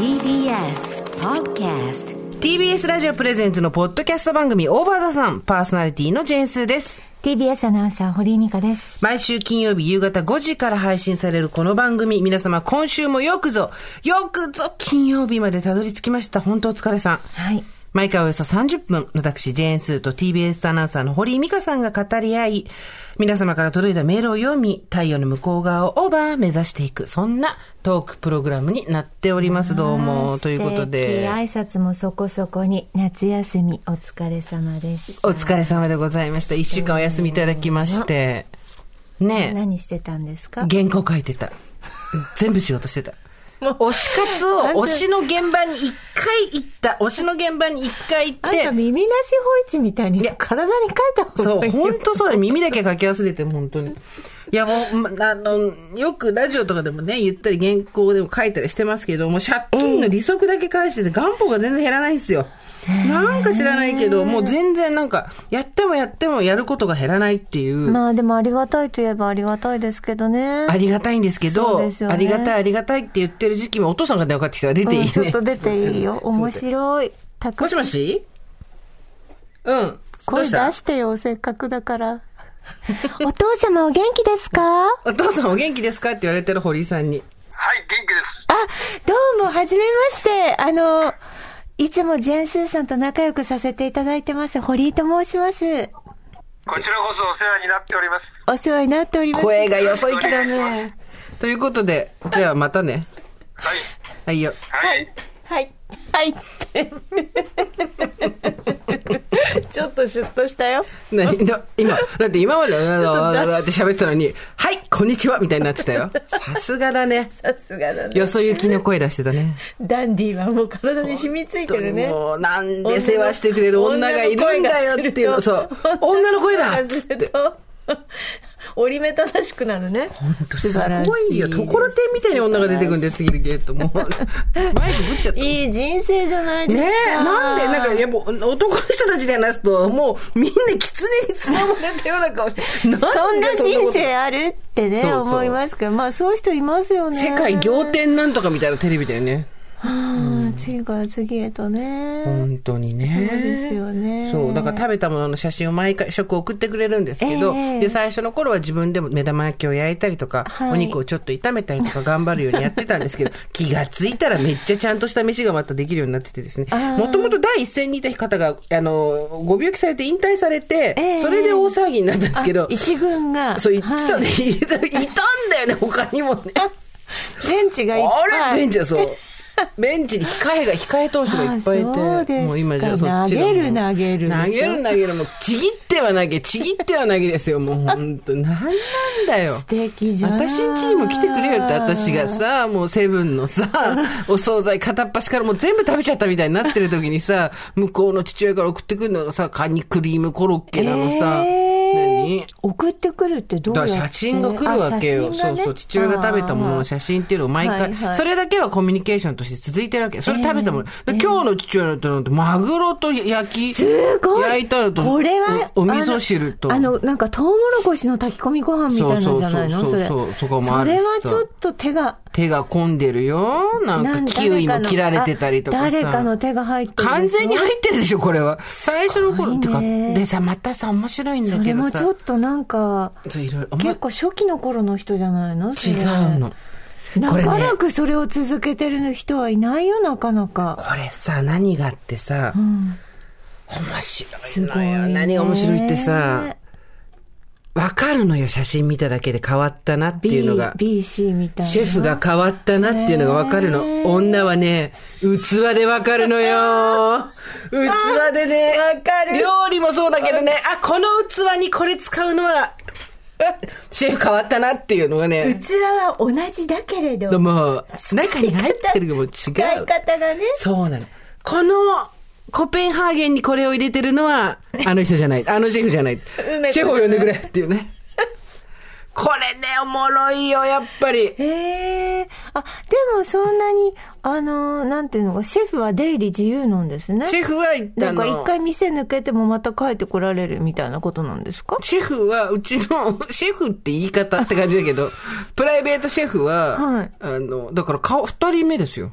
TBS Podcast TBS ラジオプレゼンツのポッドキャスト番組オーバーザさんパーソナリティのジェーンスーです。TBS アナウンサー、堀井美香です。毎週金曜日夕方5時から配信されるこの番組、皆様今週もよくぞ、よくぞ金曜日までたどり着きました。本当お疲れさん。はい。毎回およそ30分、私、ジェーンスーと TBS アナウンサーの堀井美香さんが語り合い、皆様から届いたメールを読み、太陽の向こう側をオーバー目指していく、そんなトークプログラムになっております。どうも、ということで。挨拶もそこそこに、夏休みお疲れ様でした。お疲れ様でございました。一週間お休みいただきまして。ねえ、何してたんですか？原稿書いてた。全部仕事してた。推し活を、推しの現場に一回行った。推しの現場に一回行あんたって。耳なしホイチみたいに体に書いた方そう、がいいよ。本当そうだよ。耳だけ書き忘れてる、本当に。いや、もう、まあの、よくラジオとかでもね、言ったり原稿でも書いたりしてますけど、もう借金の利息だけ返してて、元本が全然減らないんですよ。なんか知らないけど、もう全然なんか、やってもやってもやることが減らないっていう。まあでもありがたいといえばありがたいですけどね。ありがたいんですけそど、ねありがたいありがたいって言ってる時期もお父さんが電話かかってきたら出ていいね。うんちょっと出ていいよ。面白い。たくもし？もしうん。ど声出してよ、せっかくだから。お父様お元気ですか？お父さんお元気ですか？って言われてる堀井さんに。はい、元気です。あ、どうも、はじめまして。あの、いつもジェーンスーさんと仲良くさせていただいてます、堀井と申します。こちらこそお世話になっております。お世話になっております。声がよそ行きだね。ということで、じゃあまたね。はい。はいよ。はい。はい。はい。ちょっとシュッとしたよ。なだ今、だって今まで、だって喋ってたのに、はい、こんにちはみたいになってたよ。さすがだね。さすがだね。よそ行きの声出してたね。ダンディーはもう体に染みついてるね。もう、なんで世話してくれる女がいるんだよっていうの。そう。女の声だっつって。と。折り目正しくなるね。素す晴らしい。ごいよ。ところてんみたいに女が出てくるんで、次のゲート。もう、マイクぶっちゃった。いい人生じゃないですか。ねえ、なんで、なんか、やっぱ、男の人たちで話すと、もう、みんな狐につままれたような顔して、なんでそんな人生あるってね、そうそう思いますけど、まあそういう人いますよね。世界仰天なんとかみたいなテレビだよね。うん、次から次へとね。本当にね。そうですよねそう。だから食べたものの写真を毎回食送ってくれるんですけど、ええで、最初の頃は自分でも目玉焼きを焼いたりとか、はいお肉をちょっと炒めたりとか頑張るようにやってたんですけど、気がついたらめっちゃちゃんとした飯がまたできるようになっててですねあー。もともと第一線にいた方が、あの、ご病気されて引退されて、ええそれで大騒ぎになったんですけど、一軍が。そう、言ってたはいね、いたいたんだよね、他にもね。ベンチがいっぱい。あれベンチはそう。ベンチに控えが、控え投手がいっぱいいて、もう今じゃそっち投げる投げる投げる投げる、もうちぎっては投げ、ちぎっては投げですよ、もう本当なんなんだよ。素敵じゃん。私ん家にも来てくれよって、私がさ、もうセブンのさ、お惣菜片っ端からもう全部食べちゃったみたいになってる時にさ、向こうの父親から送ってくるのがさ、カニクリームコロッケなのさ、えー何送ってくるってどうやって？写真が来るわけよ。あ写真がね？そうそう。父親が食べたものの写真っていうのを毎回、はいはいそれだけはコミュニケーションとして続いてるわけ。それ食べたもの。で今日の父親のって、マグロと焼き、すごい焼いたのと、これは、おお味噌汁と。あの、なんか、トウモロコシの炊き込みご飯みたいなのじゃないの？そうそこもあるそれはちょっと手が、手が込んでるよ。なんかキウイも切られてたりとか誰かの手が入ってる完全に入ってるでしょ、これは。最初の頃、すてか、でさ、またさ、面白いんだそれけどさ。もちょっとなんか、結構初期の頃の人じゃないの？違うの。長らくそれを続けてる人はいないよ、なかなか。これさ、何があってさ、うん面白すいのよ。ごいね。何が面白いってさ、わかるのよ、写真見ただけで変わったなっていうのが。B、BC みたいな。シェフが変わったなっていうのがわかるの。ねえ女はね、器でわかるのよ。器でね。わかる料理もそうだけどね、あ、この器にこれ使うのは、シェフ変わったなっていうのがね、器は同じだけれど、もう、中に入ってるのも違う。使い方がね。そうなの。この、コペンハーゲンにこれを入れてるのは、あの人じゃない。あのシェフじゃない。シェフを呼んでくれっていうね。これね、おもろいよ、やっぱり。へえ。あ、でもそんなに、あの、なんていうのか、シェフは出入り自由なんですね。シェフは言ったの。なんか一回店抜けてもまた帰ってこられるみたいなことなんですか？シェフは、うちの、シェフって言い方って感じだけど、プライベートシェフは、はいあの、だから顔、二人目ですよ。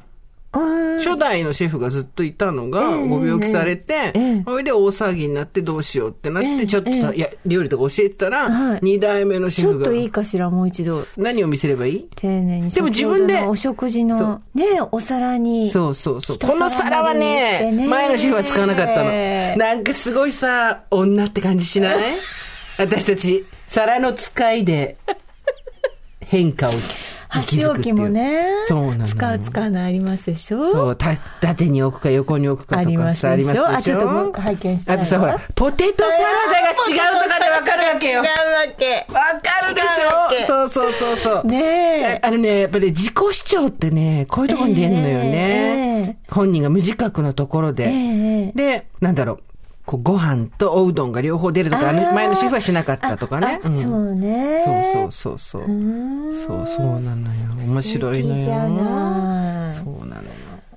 へ初代のシェフがずっといたのが、ご病気されて、それで大騒ぎになってどうしようってなって、ちょっとた、いや、料理とか教えてたら、はい。二代目のシェフが。ちょっと、いいかしら、もう一度。何を見せればいい？丁寧に。でも自分でお食事その、ね、お皿に。そうそうそう。一この皿はね、ね。前のシェフは使わなかったの。なんかすごいさ、女って感じしない？私たち、皿の使いで、変化を。息箸。置きもね。そうなのよ使う使わないありますでしょ？そう、た、縦に置くか横に置くかとかさ、ありますでしょ？あちょっと僕拝見したあとさ、ほら、ポテトサラダが違うとかでわかるわけよ。違うわけ。わかるでしょ？そうそうそうそう。ねえ。あのね、やっぱり自己主張ってね、こういうところに出んのよね。ええ本人が無自覚のところで。ええで、なんだろう。こうご飯とおうどんが両方出るとか、前のシェフはしなかったとかね。あんそうね。そうそうそうそう。んそうそうなのよ。面白いのよ。そうなのよ。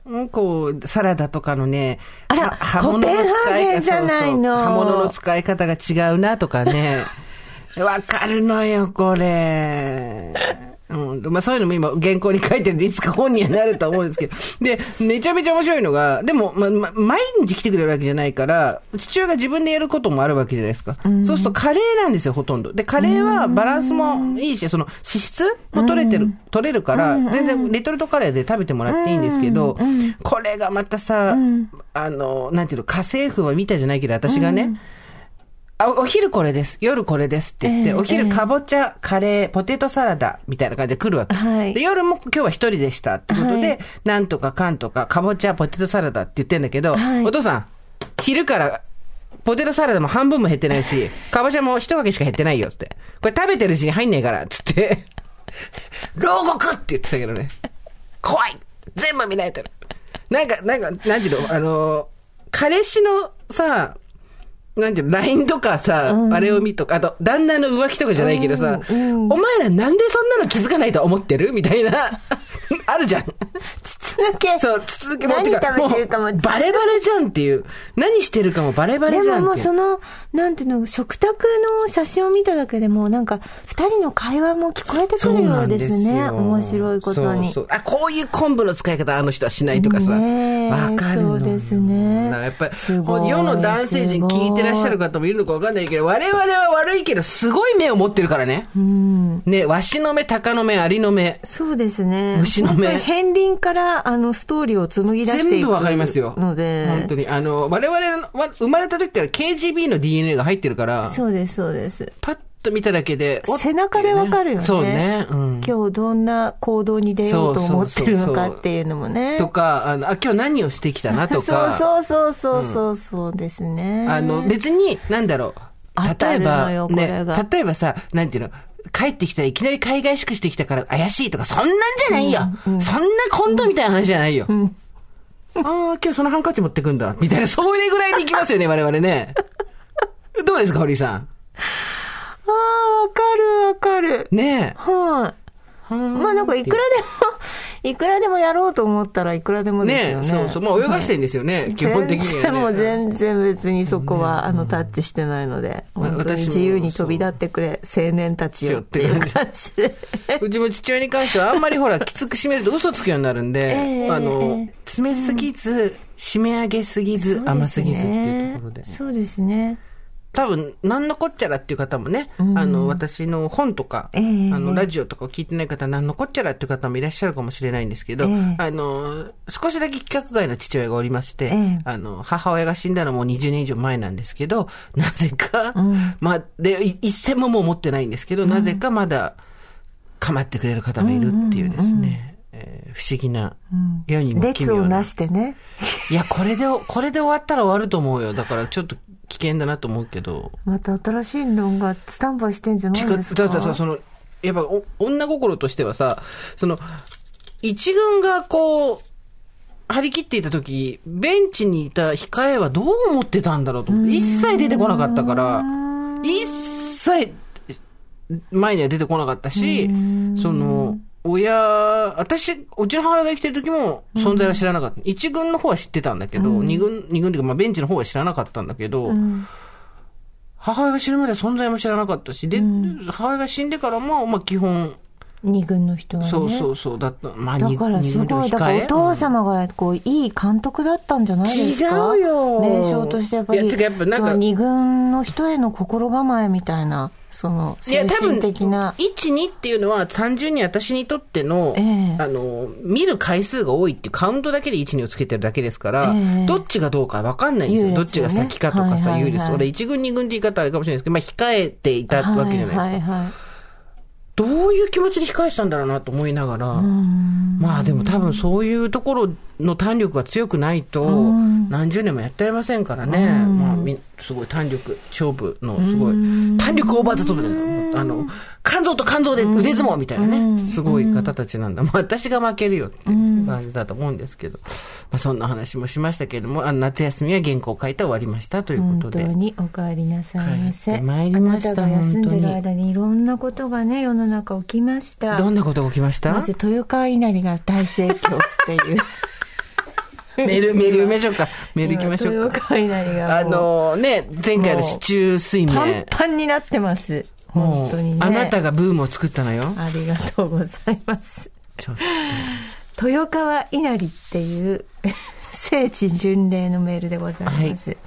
うんこう、サラダとかのね、あらは刃物の使い方、そうそう刃物の使い方が違うなとかね。わかるのよ、これ。うん。まあそういうのも今原稿に書いてるんで、いつか本にはなると思うんですけど。で、めちゃめちゃ面白いのが、でも、ま、ま、毎日来てくれるわけじゃないから、父親が自分でやることもあるわけじゃないですか。そうするとカレーなんですよ、ほとんど。で、カレーはバランスもいいし、その脂質も取れてる、取れるから、全然レトルトカレーで食べてもらっていいんですけど、これがまたさ、あの、なんていうの、家政婦は見たじゃないけど、私がね、あお昼これです。夜これですって言って、ええお昼ええかぼちゃ、カレー、ポテトサラダみたいな感じで来るわけ。はいで、夜も今日は一人でしたってことで、はいなんとかかんとか、かぼちゃ、ポテトサラダって言ってんだけど、はいお父さん、昼から、ポテトサラダも半分も減ってないし、かぼちゃも一かけしか減ってないよって。これ食べてるうちに入んねえから、つって。牢獄って言ってたけどね。怖い全部見られてる。なんか、なんか、なんていうの？あの、彼氏のさ、なんてい ?LINE とかさ、あれを見とか、あと、旦那の浮気とかじゃないけどさ、お前らなんでそんなの気づかないと思ってる？みたいな、あるじゃん。筒抜け。そう、続け何食べてるかもうバレバレじゃんっていう。何してるかもバレバレじゃんっていう。その、なんていうの、食卓の写真を見ただけでも、なんか、二人の会話も聞こえてくるようですね。面白いことに。そうそうあ、こういう昆布の使い方あの人はしないとかさ。わかるのよそうですねだからやっぱり、世の男性陣聞いてらっしゃる方もいるのかわかんないけど、我々は悪いけど、すごい目を持ってるからね。うん。ね、わしの目、鷹の目、アリの目。そうですね。虫の目片鱗から、あの、ストーリーを紡ぎ出していく全部わかりますよ。ので。本当に。あの、我々の、わ生まれた時から KGB の DNA が入ってるから、そうです、そうです。パッと見ただけで、お背中でわかるよね。そうね。うん。今日どんな行動に出ようと思ってるのかっていうのもね。とか、あの、あ、今日何をしてきたなとか。そうそうそうそうそうそうですね。あの、別に、なんだろう。例えば、ね例えばさ、なんていうの、帰ってきたらいきなり海外宿してきたから怪しいとか、そんなんじゃないよ、そんなコントみたいな話じゃないよ。ああ、今日そのハンカチ持ってくんだ。みたいな、それぐらいでいきますよね、我々ね。どうですか、堀さん？ああ、わかるわかる。ねはい、え。まあなんかいくらでも、いくらでもやろうと思ったらいくらでもですよね。ねえ、そうそう。まあ泳がしてんですよね、基本的には、ね。全然もう全然別にそこは、あの、タッチしてないので、まあ本当に自由に飛び立ってくれ、青年たちよっていう感じで。うちも父親に関してはあんまりほら、きつく締めると嘘つくようになるんで、ええあのえ、詰めすぎず、締め上げすぎず、甘すぎずっていうところで。そうですね。多分、なんのこっちゃらっていう方もね、うん。あの、私の本とか、ええ。あの、ラジオとかを聞いてない方は、なんのこっちゃらっていう方もいらっしゃるかもしれないんですけど、ええ。あの、少しだけ規格外の父親がおりまして、ええ。あの、母親が死んだのもう20年以上前なんですけど、なぜか、うん。まあ、で、い一銭ももう持ってないんですけど、なぜかまだ、構ってくれる方がいるっていうですね、えー不思議な、うん。世にも奇列を妙なな。してね。いや、これで、これで終わったら終わると思うよ。だからちょっと危険だなと思うけど。また新しいのがスタンバイしてんじゃないですか？だってさ、その、やっぱお女心としてはさ、その、一軍がこう、張り切っていた時、ベンチにいた控えはどう思ってたんだろうと思って、一切出てこなかったから、一切前には出てこなかったし、その、親、私、うちの母親が生きてる時も存在は知らなかった。一軍の方は知ってたんだけど、二軍、二軍っていうか、まあベンチの方は知らなかったんだけど、うん。母親が死ぬまで存在も知らなかったし、で、母親が死んでからも、まあ基本、二軍の人はね。そうそうそう。だった。まあ、だからすごい、だからお父様がこう、いい監督だったんじゃないですか？違うよ名称としてやっぱり、いややっぱなんか二軍の人への心構えみたいな、その、いや、精多分、神的な。1、2っていうのは単純に私にとっての、ええあの、見る回数が多いっていうカウントだけで1、2をつけてるだけですから、ええどっちがどうかわかんないんですよ。優どっちが先かとかさ、はいはいはい有利とか。で1軍、2軍って言い方あれかもしれないですけど、まあ、控えていたわけじゃないですか。はいはいはいどういう気持ちで控えてたんだろうなと思いながら、まあでも多分そういうところの胆力が強くないと、何十年もやってられませんからね。まあみ、すごい胆力、勝負のすごい、胆力オーバーザトップですあの、肝臓と肝臓で腕相撲みたいなね、すごい方たちなんだ。まあ私が負けるよっていう感じだと思うんですけど、まあそんな話もしましたけれども、あの夏休みは原稿を書いて終わりましたということで。本当にお帰りなさいませ。帰ってまいりました休んでる間にいろんなことがね、世の中起きました。どんなことが起きました？まず豊川稲荷が大盛況っていう。メール、メール読みましょうか。メール行きましょうか。豊川稲荷があのね、前回の市中水明。パンパンになってます。本当にね。あなたがブームを作ったのよ。ありがとうございます。ちょっと。豊川稲荷っていう聖地巡礼のメールでございます。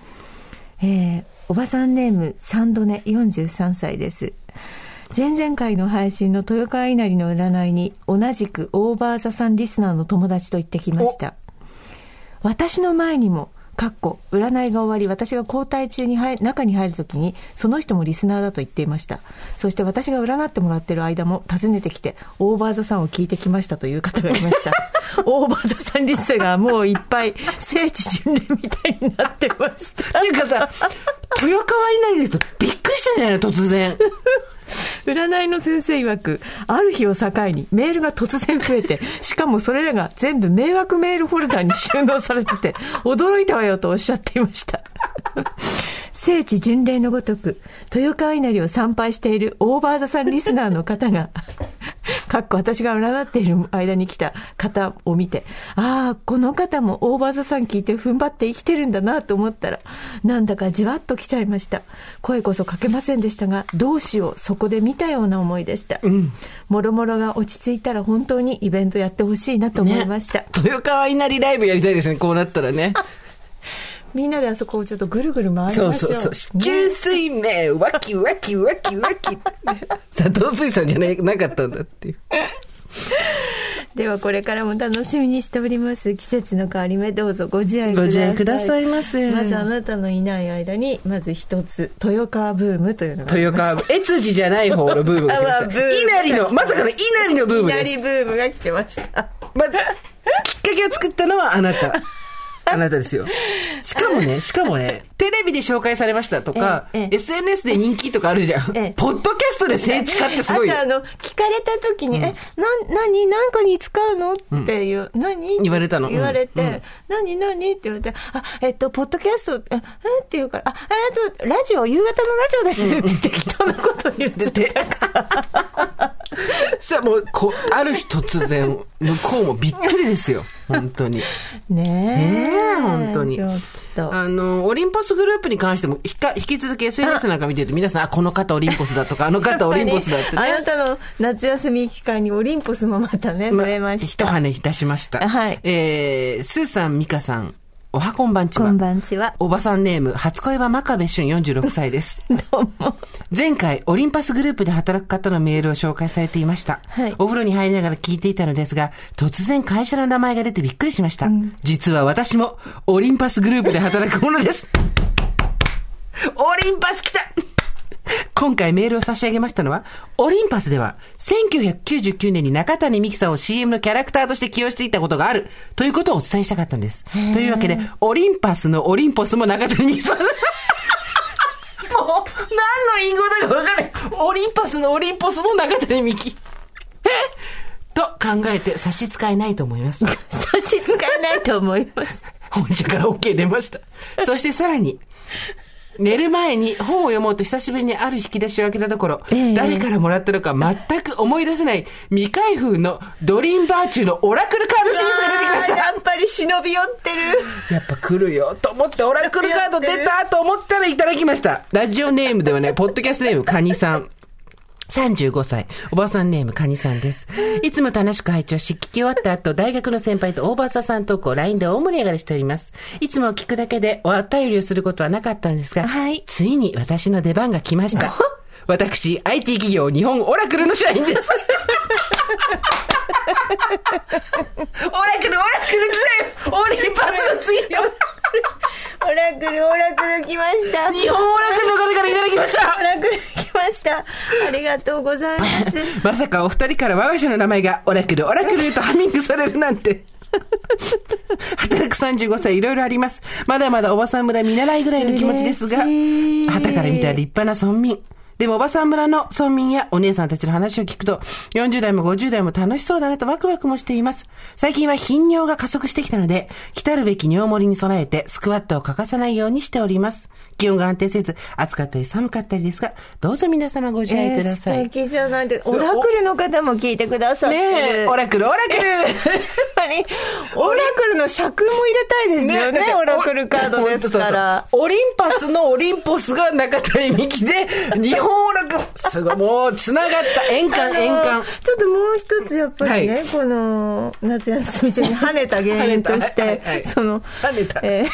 えーおばさんネームサンドネ43歳です。前々回の配信の豊川稲荷の占いに同じくオーバーザさんリスナーの友達と行ってきました。私の前にも、かっこ、占いが終わり、私が交代中に入中に入るときに、その人もリスナーだと言っていました。そして私が占ってもらっている間も、訪ねてきて、オーバーザさんを聞いてきましたという方がいました。オーバーザさんリスナーがもういっぱい、聖地巡礼みたいになってました。っていうかさ、豊川稲荷ですとびっくりしたんじゃないの突然。占いの先生曰く、ある日を境にメールが突然増えて、しかもそれらが全部迷惑メールフォルダに収納されてて、驚いたわよとおっしゃっていました。聖地巡礼のごとく、豊川稲荷を参拝しているオーバーザさんリスナーの方が、かっこ私が占っている間に来た方を見て、ああ、この方もオーバーザさん聞いて踏ん張って生きてるんだなと思ったら、なんだかじわっと来ちゃいました。声こそかけませんでしたが、どうしよう、そこで見たような思いでした。もろもろが落ち着いたら本当にイベントやってほしいなと思いました。豊川稲荷ライブやりたいですね、こうなったらね。みんなであそこをちょっとぐるぐる回りそましょう。うそうそう。市中水明、わきわきわきわき。佐藤水産じゃないなかったんだっていう。ではこれからも楽しみにしております季節の変わり目どうぞご自愛くださいご自愛くださいませまずあなたのいない間にまず一つ豊川ブームというのが豊川、越智じゃない方のブームが来ました。稲荷の、まさかの稲荷のブームですいきなり。ブームが来てましたまあ、きっかけを作ったのはあなた。あなたですよ。しかもね、しかもね、テレビで紹介されましたとか、ええええ SNS で人気とかあるじゃん。ええポッドキャストで聖地化ってすごいよあとあの聞かれた時に「えな何何かに使うの?」っていう「何?」言われたの言われてうんうん「何何?」って言われて「あえっとポッドキャストええって言うから「あえっとラジオ夕方のラジオです」って適当なこと言っててそしたらもう、こう、ある日突然、向こうもびっくりですよ。本当に。ねねええ本当にちょっとあの、オリンポスグループに関しても、ひか引き続き SNS なんか見てると、皆さん、あ、この方オリンポスだとか、あの方 オリンポスだってね。あなたの夏休み期間にオリンポスもまたね、ま増えまし一た。跳ねいたしました。はいえー、スーさん、ミカさん、おはこんばんちは。こんばんちは。おばさんネーム、初恋は真壁俊46歳です。どうも。前回、オリンパスグループで働く方のメールを紹介されていました。はいお風呂に入りながら聞いていたのですが、突然会社の名前が出てびっくりしました。実は私も、オリンパスグループで働くものです。オリンパス来た 今回メールを差し上げましたのは、オリンパスでは、1999年に中谷美紀さんを CM のキャラクターとして起用していたことがある、ということをお伝えしたかったんです。というわけで、オリンパスのオリンポスも中谷美紀さん。もう、何の隠語だかわかんない。オリンパスのオリンポスも中谷美紀。と考えて差し支えないと思います。差し支えないと思います。本社から OK 出ました。そしてさらに、寝る前に本を読もうと久しぶりにある引き出しを開けたところ、ええ誰からもらったのか全く思い出せない未開封のドリーンバーチューのオラクルカードシリーズが出てきました。やっぱり忍び寄ってる。やっぱ来るよと思ってオラクルカード出たと思ったらいただきました。ラジオネームではね、ポッドキャストネームカニさん。35歳、おばさんネームカニさんです。いつも楽しく拝聴し、聞き終わった後、大学の先輩と大場さんトークを LINE で大盛り上がりしております。いつも聞くだけでお便りをすることはなかったのですが、はいついに私の出番が来ました。私、IT 企業日本オラクルの社員です。オラクル、オラクル来たよオリンパスの次よオラクル、オラクル来ました。日本オラクルの方からいただきましたオラクル来ました。ありがとうございます。まさかお二人から我が社の名前がオラクル、オラクルへとハミングされるなんて。働く35歳いろいろあります。まだまだおばさん村見習いぐらいの気持ちですが、旗から見たら立派な村民。でもおばさん村の村民やお姉さんたちの話を聞くと、40代も50代も楽しそうだなとワクワクもしています。最近は頻尿が加速してきたので、来たるべき尿盛りに備えてスクワットを欠かさないようにしております。気温が安定せず、暑かったり寒かったりですが、どうぞ皆様ご自愛ください。えー素敵じゃないでそうオラクルの方も聞いてくださってる。ねえ、オラクル、オラクルやっぱり、オラクルの尺も入れたいですよね、だってオラクルカードですから。おオリンパスのオリンポスが中谷美紀で、日本オラクル、すごい、もう、繋がった、円環、円環。ちょっともう一つやっぱりね、はいこの夏休み中に跳ねた原因とし跳ねたはいはいて、その、跳ねたえー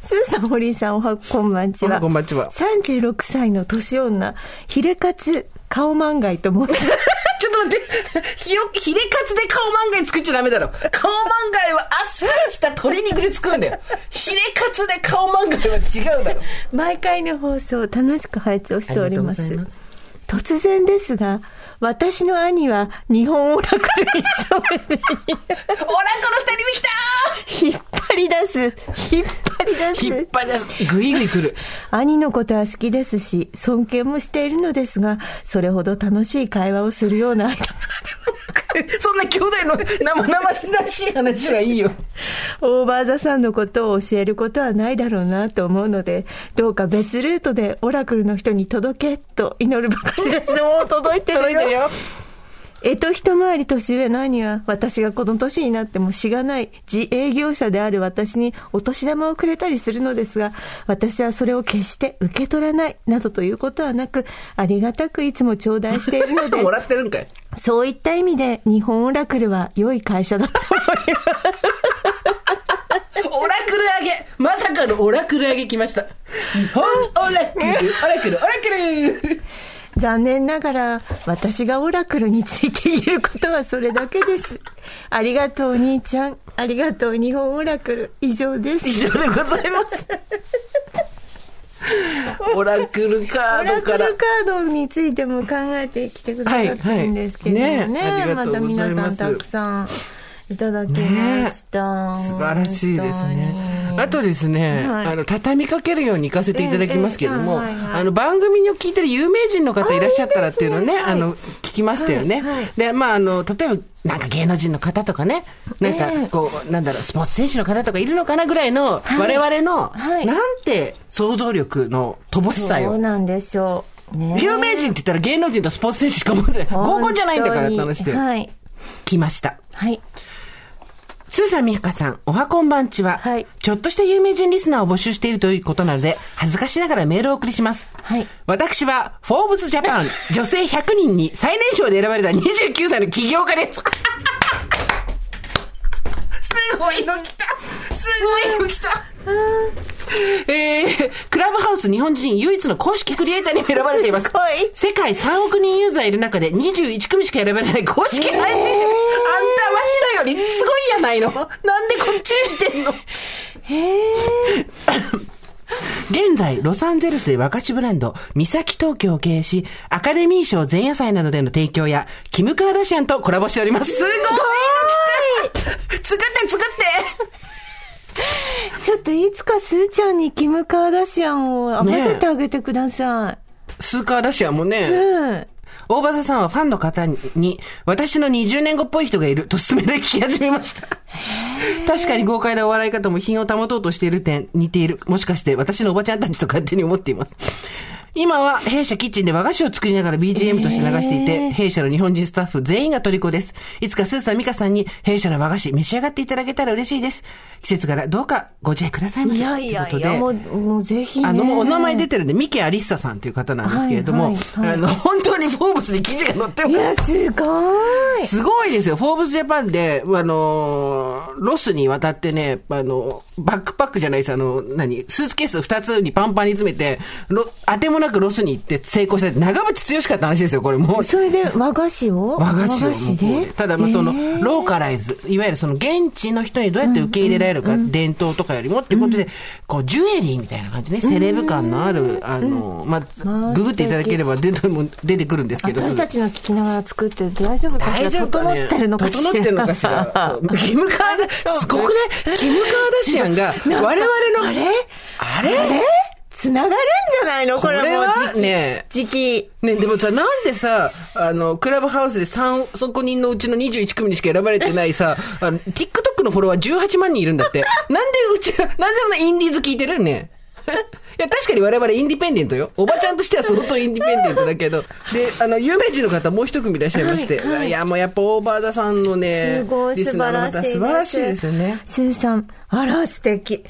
スーさん、堀井さん、おはこんばんちは。おはこんばんちは36歳の年女、ヒレカツ顔漫画と申します。ちょっと待って、ひよ、ヒレカツで顔漫画作っちゃダメだろ。顔漫画はあっさりした鶏肉で作るんだよ。ヒレカツで顔漫画は違うだろ。毎回の放送楽しく拝聴しておりますます突然ですが私の兄は日本オラクルに染めて オラクル二人目来た引っ張り出す引っ張り出す引っ張り出す。ぐいぐい来る。兄のことは好きですし尊敬もしているのですがそれほど楽しい会話をするような間柄でくそんな兄弟の生々しい話はいいよ。オーバーザさんのことを教えることはないだろうなと思うので、どうか別ルートでオラクルの人に届けと祈るばかりです。もう届いてるよ。届いてるよ。えと一回り年上の兄は、私がこの年になってもしがない自営業者である私にお年玉をくれたりするのですが、私はそれを決して受け取らないなどということはなく、ありがたくいつも頂戴しているのでも、らってるんかい。そういった意味で日本オラクルは良い会社だと思います。オラクル上げまさかのオラクル上げ来ました。日本オラクル、オラクル、オラクル残念ながら、私がオラクルについて言えることはそれだけです。ありがとう、兄ちゃん。ありがとう、日本オラクル。以上です。以上でございます。オラクルカオードからラクル。カードについても考えてきてくださってるんですけどもね。はいはいねまた皆さんたくさんいただきました。素晴らしいですねあとですね、はいあの、畳みかけるように行かせていただきますけども、ええええはいはいあの、番組を聞いてる有名人の方いらっしゃったらっていうのをね、ねあの、聞きましたよね。はいはいで、まあ、あの、例えば、なんか芸能人の方とかね、なんかええこう、なんだろう、スポーツ選手の方とかいるのかなぐらいの、我々の、はいなんて想像力の乏しさよ。そうなんでしょう。ね有名人って言ったら芸能人とスポーツ選手しか思ってない。合コンじゃないんだからって話で、はい。来ました。はい。スーさん、みふかさん、おはこんばんちは、はい。ちょっとした有名人リスナーを募集しているということなので、恥ずかしながらメールをお送りします。はい。私は、フォーブスジャパン 女性100人に最年少で選ばれた29歳の起業家です。すごいの来た。すごいの来たえー、クラブハウス日本人唯一の公式クリエイターにも選ばれています。すごい。世界3億人ユーザーいる中で21組しか選ばれない公式配信者。あんたわしらよりすごいやないの。なんでこっち聞いてんの？現在、ロサンゼルスで和菓子ブランド、三崎東京を経営し、アカデミー賞前夜祭などでの提供や、キム・カーダシアンとコラボしております。すごい。作って作って ちょっといつかスーちゃんにキム・カーダシアンを合わせてあげてくださスーカーダシアンもね、い。うん。大場さんはファンの方に、私の20年後っぽい人がいると勧められ聞き始めました。確かに豪快なお笑い方も品を保とうとしている点、似ている。もしかして私のおばちゃんたちと勝手に思っています。今は弊社キッチンで和菓子を作りながら BGM として流していて、弊社の日本人スタッフ全員が虜です。いつかスーさん、ミカさんに弊社の和菓子召し上がっていただけたら嬉しいです。季節柄どうかご自愛くださいませ。いやいやいや、ということでもう、もうぜひね。あの、もうお名前出てるんで、ミケアリッサさんという方なんですけれども、はいはいはいあの、本当にフォーブスに記事が載ってますいや、すごい。すごいですよ。フォーブスジャパンで、あのー、ロスに渡ってね、あの、バックパックじゃないです。あの、何スーツケース2つにパンパンに詰めて、ロ当てもなくロスに行って成功した。長渕剛しかった話ですよ、これもう。それで和菓子を？和菓子を子で？ただ、まあそのローカライズ、いわゆるその現地の人にどうやって受け入れられるか、伝統とかよりもっていうことで、こう、ジュエリーみたいな感じね、セレブ感のある、あの、ままああ、ググっていただければ出ても出てくるんですけど。私たちの聞きながら作って大丈夫かしら？大丈夫かね整ってるのかしら？整ってるのかしら？キムカーダ、すごくね、キムカーダシアンが、我々の、あれ？あれ？あれ？つながるんじゃないの？これはね時期。ね、でもさ、なんでさ、あの、クラブハウスで3、そこ人のうちの21組にしか選ばれてないさ、あの、TikTok のフォロワー18万人いるんだって。なんでうち、なんでそんなインディーズ聞いてるね？いや、確かに我々インディペンデントよ。おばちゃんとしては相当インディペンデントだけど。で、あの、有名人の方もう一組いらっしゃいまして。いや、もうやっぱオーバーダさんのね、すごい素晴らしいです。素晴らしいですよね。スーさん、あら、素敵。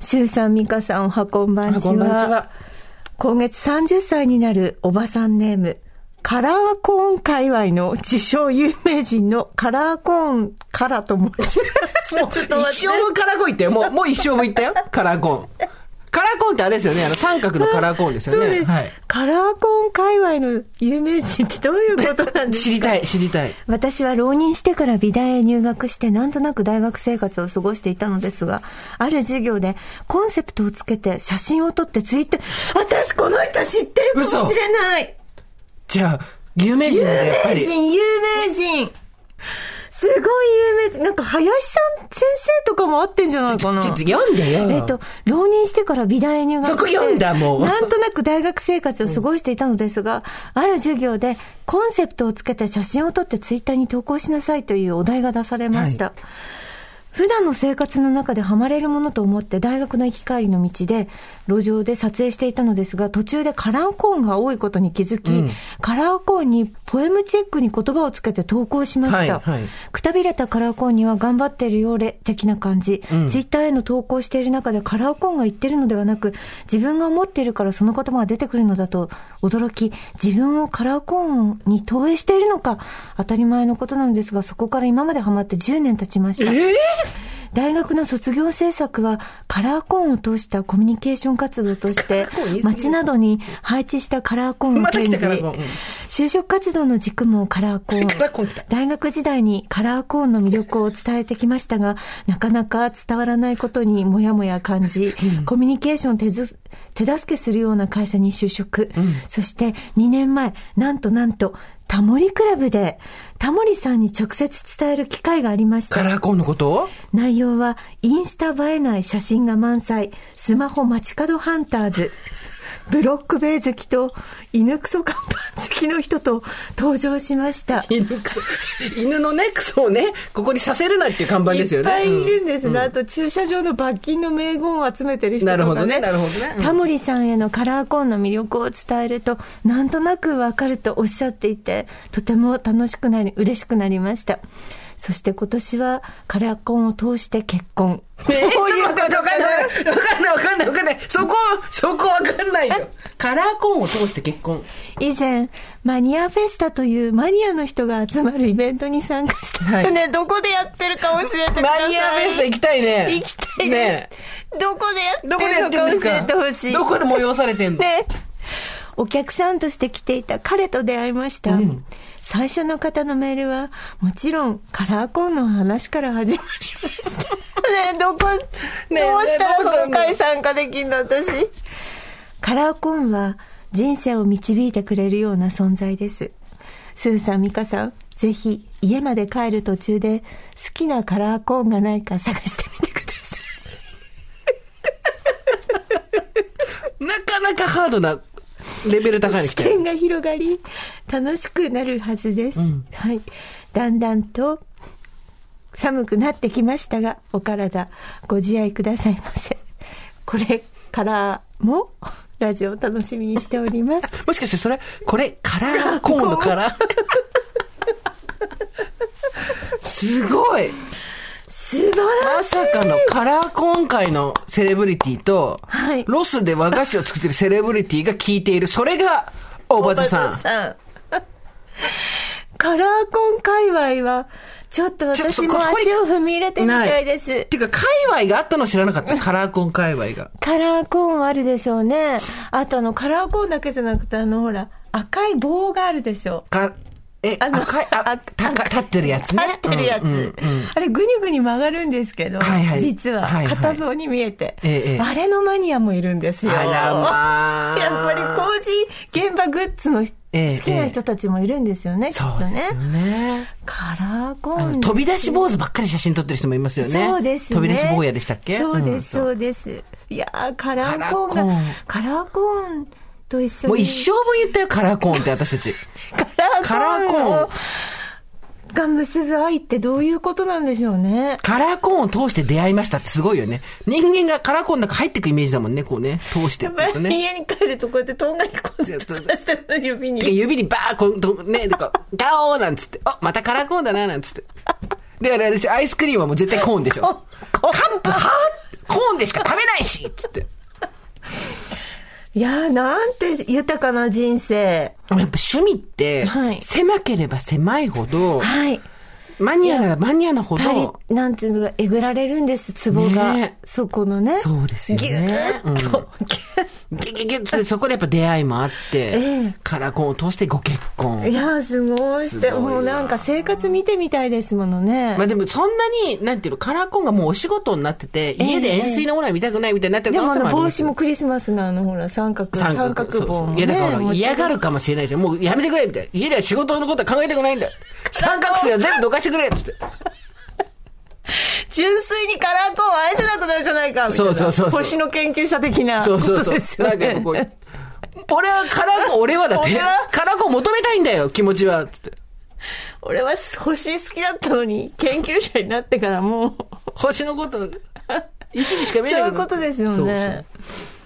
スーさん、ミカさん、おはこんばんちは。こんばんちは。今月30歳になるおばさんネーム、カラーコーン界隈の自称有名人のカラーコーンカラと申します。もう、一生分カラーコン言ったよ。もう、もう一生も言ったよ。カラーコーン。カラーコーンってあれですよね。あの、三角のカラーコーンですよね。そうです、はい。カラーコーン界隈の有名人ってどういうことなんですか？知りたい、知りたい。私は浪人してから美大へ入学してなんとなく大学生活を過ごしていたのですが、ある授業でコンセプトをつけて写真を撮ってツイッター、私この人知ってるかもしれないじゃあ、有名人だ、やっぱり。名人、有名人すごい有名人。なんか林さん先生とかも会ってんじゃないかな。ちょっと読んでよ。えっと、浪人してから美大へ入学して。そこ読んだもうなんとなく大学生活を過ごしていたのですが、ある授業でコンセプトをつけて写真を撮ってツイッターに投稿しなさいというお題が出されました。普段の生活の中でハマれるものと思って大学の行き帰りの道で路上で撮影していたのですが途中でカラーコーンが多いことに気づき、カラーコーンにポエムチェックに言葉をつけて投稿しました、はいはい。くたびれたカラーコーンには頑張っているようで的な感じ、ツイッターへの投稿している中でカラーコーンが言ってるのではなく自分が思っているからその言葉が出てくるのだと驚き自分をカラーコーンに投影しているのか当たり前のことなんですがそこから今までハマって10年経ちました、大学の卒業制作はカラーコーンを通したコミュニケーション活動として街などに配置したカラーコーンを展示就職活動の軸もカラーコーン。大学時代にカラーコーンの魅力を伝えてきましたがなかなか伝わらないことにもやもや感じ、コミュニケーションを手ず手助けするような会社に就職、そして2年前なんとなんとタモリクラブでタモリさんに直接伝える機会がありました。カラーコーンのこと？を内容はインスタ映えない写真が満載。スマホ街角ハンターズブロック塀好きと犬クソ看板好きの人と登場しました。犬クソ、犬のね、クソをね、ここにさせるなっていう看板ですよね。いっぱいいるんですうが、あと駐車場の罰金の名言を集めてる人とか、ね、なるほどね。なるほどね。うん。タモリさんへのカラーコーンの魅力を伝えるとなんとなくわかるとおっしゃっていてとても楽しくなり嬉しくなりましたそして今年はカラーコーンを通して結婚。えー、ちょっと待って待って、わかんない。わかんない、わかんない、わかんない。そこ、そこわかんないよ。カラーコーンを通して結婚。以前マニアフェスタというマニアの人が集まるイベントに参加したので、どこでやってるか教えてください。マニアフェスタ行きたいね。行きたい。ね。どこでやってどこでやってるか教えてほしいどこで催されてんの？ね。お客さんとして来ていた彼と出会いました、うん最初の方のメールはもちろんカラーコーンの話から始まりました。ねえどこ、ねえどうしたらどうしたのその回参加できんの私。カラーコーンは人生を導いてくれるような存在です。スーさん、ミカさん、ぜひ家まで帰る途中で好きなカラーコーンがないか探してみてください。なかなかハードなレベル高いの来。視点が広がり楽しくなるはずです、はい。だんだんと寒くなってきましたがお体ご自愛くださいませ。これからもラジオを楽しみにしております。もしかしてそれ、これ、カラーコーンのカラーすごい素晴らまさかのカラーコーン界のセレブリティと、はいロスで和菓子を作ってるセレブリティが聞いている。それが、大場さん。さん。カラーコン界隈は、ちょっと私も足を踏み入れてみたいです。っていうか、界隈があったの知らなかった。カラーコーン界隈が。カラーコーンあるでしょうね。あとあの、カラーコーンだけじゃなくて、あの、ほら、赤い棒があるでしょ。か、え、あの赤い、あ、あたか立ってるやつね。立ってるやつ。うんうんうんあれ、ぐにぐに曲がるんですけど、はいはい実ははいはい硬そうに見えて、ええええあれのマニアもいるんですよ。あらまあ やっぱり工事現場グッズの好ええきな人たちもいるんですよね、きっとそうですよね。ね。カラーコーン飛び出し坊主ばっかり写真撮ってる人もいますよね。そうですね。飛び出し坊やでしたっけ？そうです、んそうです。いやーカラーコーンがカラーコーン、カラーコーンと一緒に。もう一生分言ったよ、カラーコーンって私たち。カラーコーンカラーコーンをが結ぶ愛ってどういうことなんでしょうね。カラーコーンを通して出会いましたってすごいよね。人間がカラーコーンの中入ってくイメージだもんね、こうね。通してってね。家に帰るとこうやってとんがりこうやって刺してるの指でに。指にバーこうとね、でこう、ガオーなんつって、あ、またカラーコーンだな、なんつって。で、あれ、私、アイスクリームはもう絶対コーンでしょ。コーンカップ、はぁコーンでしか食べないしつって。いやーなんて豊かな人生。やっぱ趣味ってはい、狭ければ狭いほど、はい。マニアならマニアなほど、、なんていうのが、えぐられるんです、ツボが。ねそこのね。そうですよねぎゅーっと。ギュギュギュッてそこでやっぱ出会いもあって、ええカラーコーンを通してご結婚。いやーすごいって、もうなんか生活見てみたいですものね。まあでもそんなに、なんていうの、カラーコーンがもうお仕事になってて、え家で円錐のものは見たくないみたいになってるで可能もあの帽性もありますよ子もクリスマスのあのほら三角、三三角角棒も、ね。いやだから嫌がるかもしれないじゃん。もうやめてくれみたいな。家では仕事のことは考えたくないんだ。三角錐は全部どかしてくれっつって。純粋にカラーコーンを愛せなくなるじゃないかみたいな。そうそうそうそう星の研究者的な。そうそうそう。ですよなんかこう、俺はカラーコーン、俺はだってカラーコーン求めたいんだよ、気持ちは。つって。俺は星好きだったのに、研究者になってからもう、星のこと、石にしか見えないそういうことですよね。そうそう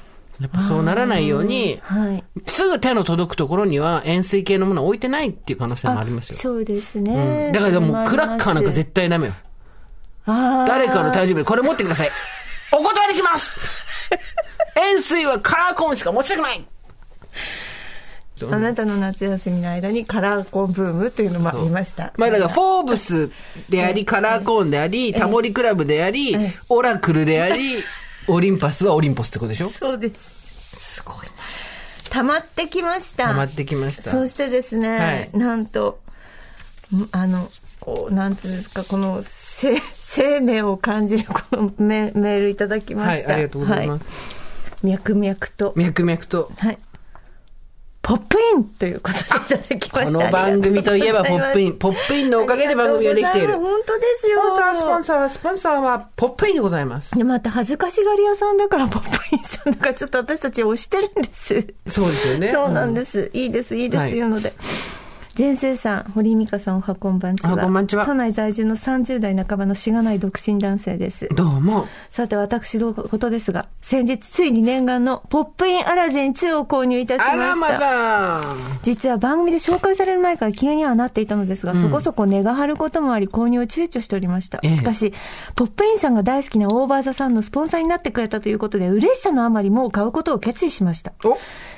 やっぱそうならないように、はい。すぐ手の届くところには円錐系のものを置いてないっていう可能性もありますよ。そうですうね。んだからもうクラッカーなんか絶対ダメよ。誰かの誕生日にこれ持ってください。お断りします円錐はカラーコーンしか持ちたくないあなたの夏休みの間にカラーコーンブームというのもありました。まあだから、フォーブスであり、カラーコーンであり、タモリクラブでありええ、オラクルであり、オリンパスはオリンポスってことでしょ？そうです。すごいな。溜まってきました。溜まってきました。そしてですね、はいなんと、んあの、こう、なんていうんですか、この、生 生命を感じるこのメメールいただきました。はいありがとうございますはい脈々と。脈々と。はい。ポップインということでいただきました。この番組といえばポップイン。ポップインのおかげで番組ができている。本当ですよ。スポンサー、スポンサーは、スポンサーは、ポップインでございます。でまた恥ずかしがり屋さんだからポップインさんだからちょっと私たち押してるんです。そうですよね。そうなんです。いいです、いいです、はいいうので。ジェンセイさん、堀井美香さん、おはこんばんちは。こんばんちは都内在住の30代半ばのしがない独身男性です。どうも。さて、私のことですが、先日ついに念願のポップインアラジン2を購入いたしました。あらまだ。実は番組で紹介される前から気にはなっていたのですが、そこそこ値が張ることもあり、購入を躊躇しておりました。ええしかし、ポップインさんが大好きなオーバーザさんのスポンサーになってくれたということで、嬉しさのあまりもう買うことを決意しました。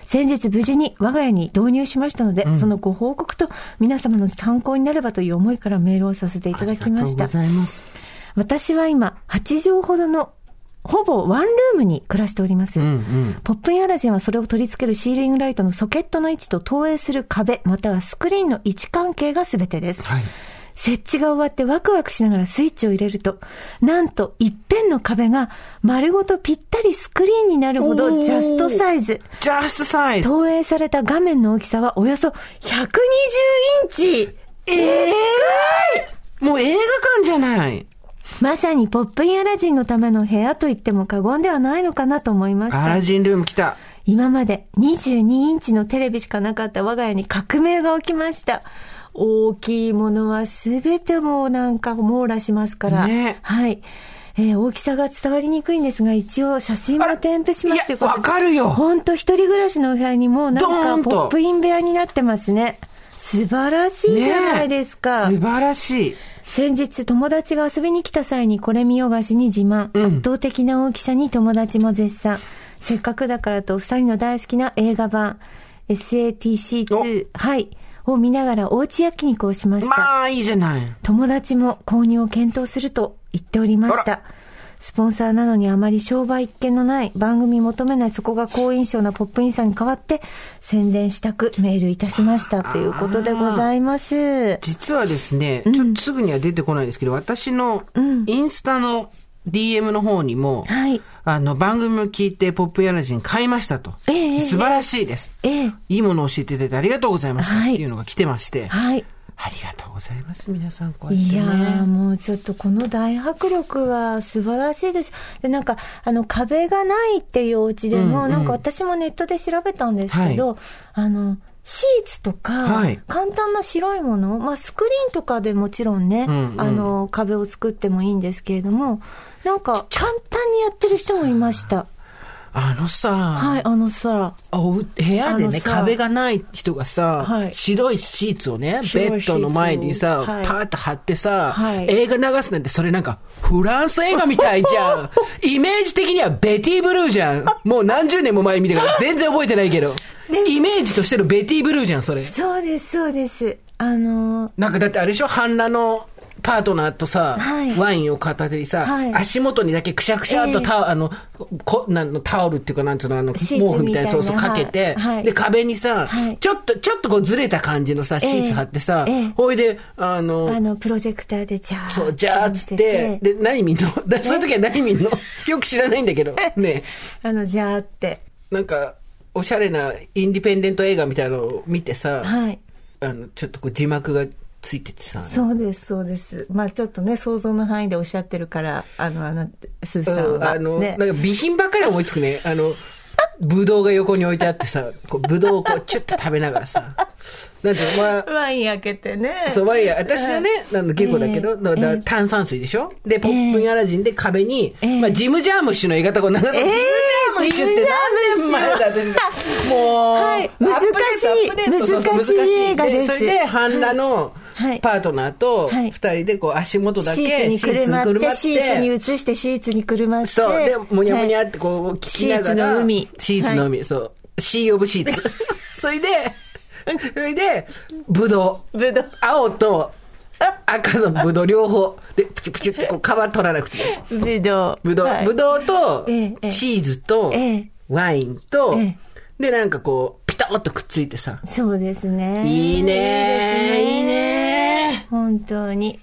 お先日無事に我が家に導入しましたので、そのご報告と皆様の参考になればという思いからメールをさせていただきましたありがとうご。ざいます。私は今、8畳ほどの、ほぼワンルームに暮らしております。うんうん。ポップインアラジンはそれを取り付けるシーリングライトのソケットの位置と投影する壁、またはスクリーンの位置関係が全てです。はい。設置が終わってワクワクしながらスイッチを入れると、なんと一辺の壁が丸ごとぴったりスクリーンになるほおどージャストサイズ。ジャストサイズ。投影された画面の大きさはおよそ120インチええもう映画館じゃない。まさにポップインアラジンのための部屋と言っても過言ではないのかなと思いましたアラ。ジンルーム来た。今まで22インチのテレビしかなかった我が家に革命が起きました。大きいものはすべてもうなんか網羅しますから。ねはい。えー大きさが伝わりにくいんですが、一応写真も添付しますということで。いやわかるよ本当一人暮らしのお部屋にもうなんかポップイン部屋になってますね。素晴らしいじゃないですか。ねえ素晴らしい。先日友達が遊びに来た際にこれ見よがしに自慢、圧倒的な大きさに友達も絶賛せっかくだからと二人の大好きな映画版 SATC2 はいを見ながらおうち焼肉をしました、まあ、いいじゃない。友達も購入を検討すると言っておりましあたスポンサーなのにあまり商売一見のない番組求めないそこが好印象なポップインさんに代わって宣伝したくメールいたしました。ということでございます。実はですね、ちょっとすぐには出てこないんですけど、私のインスタの DM の方にも、はいあの、番組を聞いてポップインアラジン買いましたと。ええええ素晴らしいです。ええいいものを教えていただいてありがとうございました。はいっていうのが来てまして、はいありがとうございます。皆さん、こうやってね。いやーもうちょっとこの大迫力は素晴らしいです。で、なんか、あの、壁がないっていうお家でも、うんうんなんか私もネットで調べたんですけど、あの、シーツとか、はい簡単な白いもの、まあ、スクリーンとかでもちろんね、うんうんあの、壁を作ってもいいんですけれども、なんか、簡単にやってる人もいました。あのさ、はい、あのさ、お部屋でね、壁がない人がさ、はい白いシーツをね、ベッドの前にさ、はいパーッと貼ってさ、はい映画流すなんて、それなんか、フランス映画みたいじゃん。イメージ的にはベティブルーじゃん。もう何十年も前に見てから全然覚えてないけど。イメージとしてのベティブルーじゃん、それ。そうです、そうです。あのなんかだってあれでしょ？半裸のパートナーとさ、はい。ワインを片手にさ、はい。足元にだけくしゃくしゃっとタ,、あのこなんのタオルっていうかなんつうのあの毛布みたいなそうそうみたいなかけて、はい。はいで壁にさ、はい。ちょっとちょっとこうずれた感じのさシーツ貼ってさ、ええ。ほいであのあの、プロジェクターでジャーそうじゃあっつってで何見んの？だそういう時は何見んの？よく知らないんだけどねあの、ジャーって。なんかおしゃれなインディペンデント映画みたいなのを見てさ、はい。あのちょっとこう字幕がついててさ。そうです、そうです。まあちょっとね、想像の範囲でおっしゃってるから、あの、あの、スーさんは、うんあの、ね。なんか備品ばっかり思いつくね。あの、ぶどうが横に置いてあってさ、こうぶどうをこうチュッと食べながらさ、なんていうの、まあ、ワイン開けてね。そう、ワインや、私のね、なん。だ、結構だけど、ええ。だ炭酸水でしょ？で、ポップインアラジンで壁に、ええ。まあ、ジムジャームッシュの言い方を流す。ジムジャームッシュって何年前だって、もう、はい難しい。難しい映画です。それで、半裸のはいパートナーとはい二人でこう足元だシけーツにくるまって、シシーツに移して、シーツにくるまって。そう。で、もにゃもにゃはいってこう、聞きながら。シーツの海シーツの海、そう。シーオブシーツ。それで、それで、ぶどう。ぶどう。青と赤のぶどう両方。で、プチュプチュってこう皮取らなくていい。ぶどう。ぶどう、はいぶどうと、チーズと、ええワインと、えで、なんかこう、ピタッとくっついてさ。そうですね。いいねいいね本当に。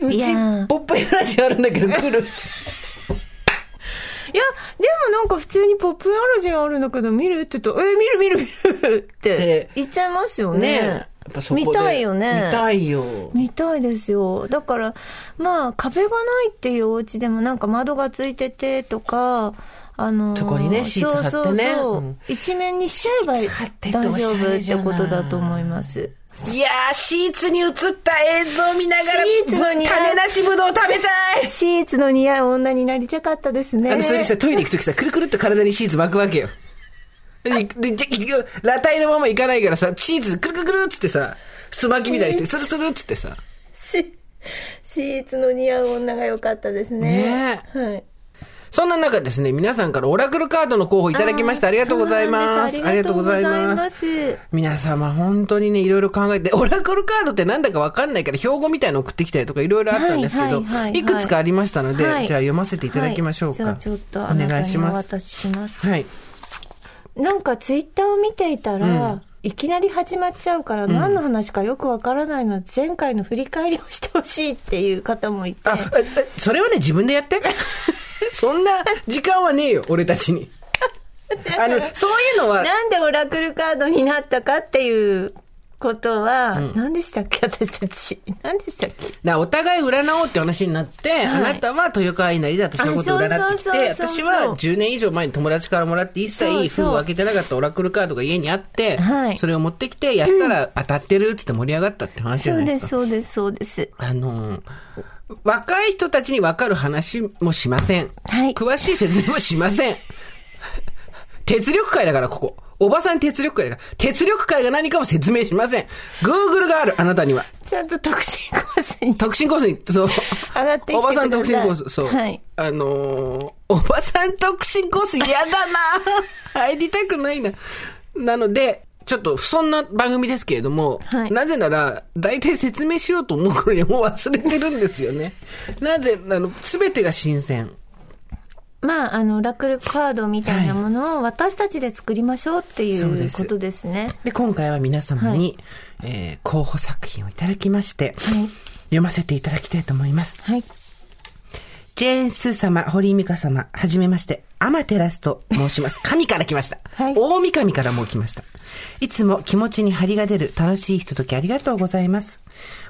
うちいやー、ポップインラジオあるんだけど来る。いや、でもなんか普通にポップアラジンあるんだけど、見るって言うと、え、見る見る見るってで言っちゃいますよね。ねやっぱそこで見たいよね。見たいよ。見たいですよ。だから、まあ、壁がないっていうお家でもなんか窓がついててとか、あのーそこにねシーツ貼ってねそうそうそう、うん一面にしちゃえば大丈夫ってことだと思います。いやー、シーツに映った映像見ながら、シーツの似合う種なしぶどう食べたいシーツの似合う女になりたかったですね。あの、それでさ、トイレ行くときさ、くるくるっと体にシーツ巻くわけよ。で、でじゃ裸体のまま行かないからさ、シーツくるくるくるっつってさ、すまきみたいにして、スルスルっつってさ。シシーツの似合う女が良かったですね。はい。そんな中ですね、皆さんからオラクルカードの候補いただきました。ありがとうございます。ありがとうございます。皆様本当にね、いろいろ考えて、オラクルカードってなんだかわかんないから、標語みたいの送ってきたりとかいろいろあったんですけど、はいくつかありましたので、はいじゃあ読ませていただきましょうか。はいちょっとお願いします。はい。なんかツイッターを見ていたら、いきなり始まっちゃうから何の話かよくわからないので、前回の振り返りをしてほしいっていう方もいて。あ、ええそれはね、自分でやって。そんな時間はねえよ、俺たちに。あの、そういうのは、なんでオラクルカードになったかっていうことは、何でしたっけ私たち。何でしたっけ？なお互い占おうって話になって、あなたは豊川稲荷で私のことを占ってきあて、そうそうそうそう私は10年以上前に友達からもらって一切そうそう封を開けてなかったオラクルカードが家にあって、はいそれを持ってきて、やったら当たってるっつって盛り上がったって話じゃそうです、ないですか。そうです、そうです。あのー若い人たちに分かる話もしません。はい詳しい説明もしません。鉄力会だから、ここ。おばさん鉄力会だから。鉄力会が何かも説明しません。Google がある、あなたには。ちゃんと特進コースに。特進コースに、そう。上がってきておばさん特進コース、そう。はいあのーおばさん特進コース嫌だな入りたくないな。なので、ちょっと不遜な番組ですけれども、はいなぜなら、大体説明しようと思う頃にはもう忘れてるんですよね。なぜ、あの、すべてが新鮮。まあ、あの、オラクルカードみたいなものを私たちで作りましょうっていうことですね。で、今回は皆様に、えー候補作品をいただきまして、はい。読ませていただきたいと思います。はい。ジェーンスー様、堀井美香様、はじめまして、アマテラスと申します。神から来ました。はい大神からも来ました。いつも気持ちに張りが出る楽しいひとときありがとうございます。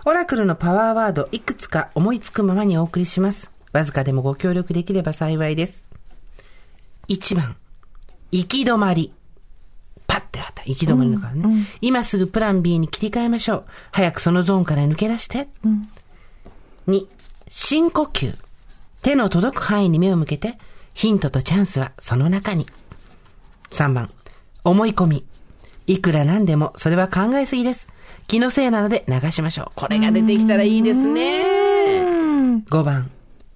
オラクルのパワーワード、いくつか思いつくままにお送りします。わずかでもご協力できれば幸いです。1番、行き止まり。パッてあった。行き止まりのからね、今すぐプラン B に切り替えましょう。早くそのゾーンから抜け出して。2、深呼吸。手の届く範囲に目を向けて、ヒントとチャンスはその中に。3番、思い込み。いくらなんでも、それは考えすぎです。気のせいなので流しましょう。これが出てきたらいいですね。5番、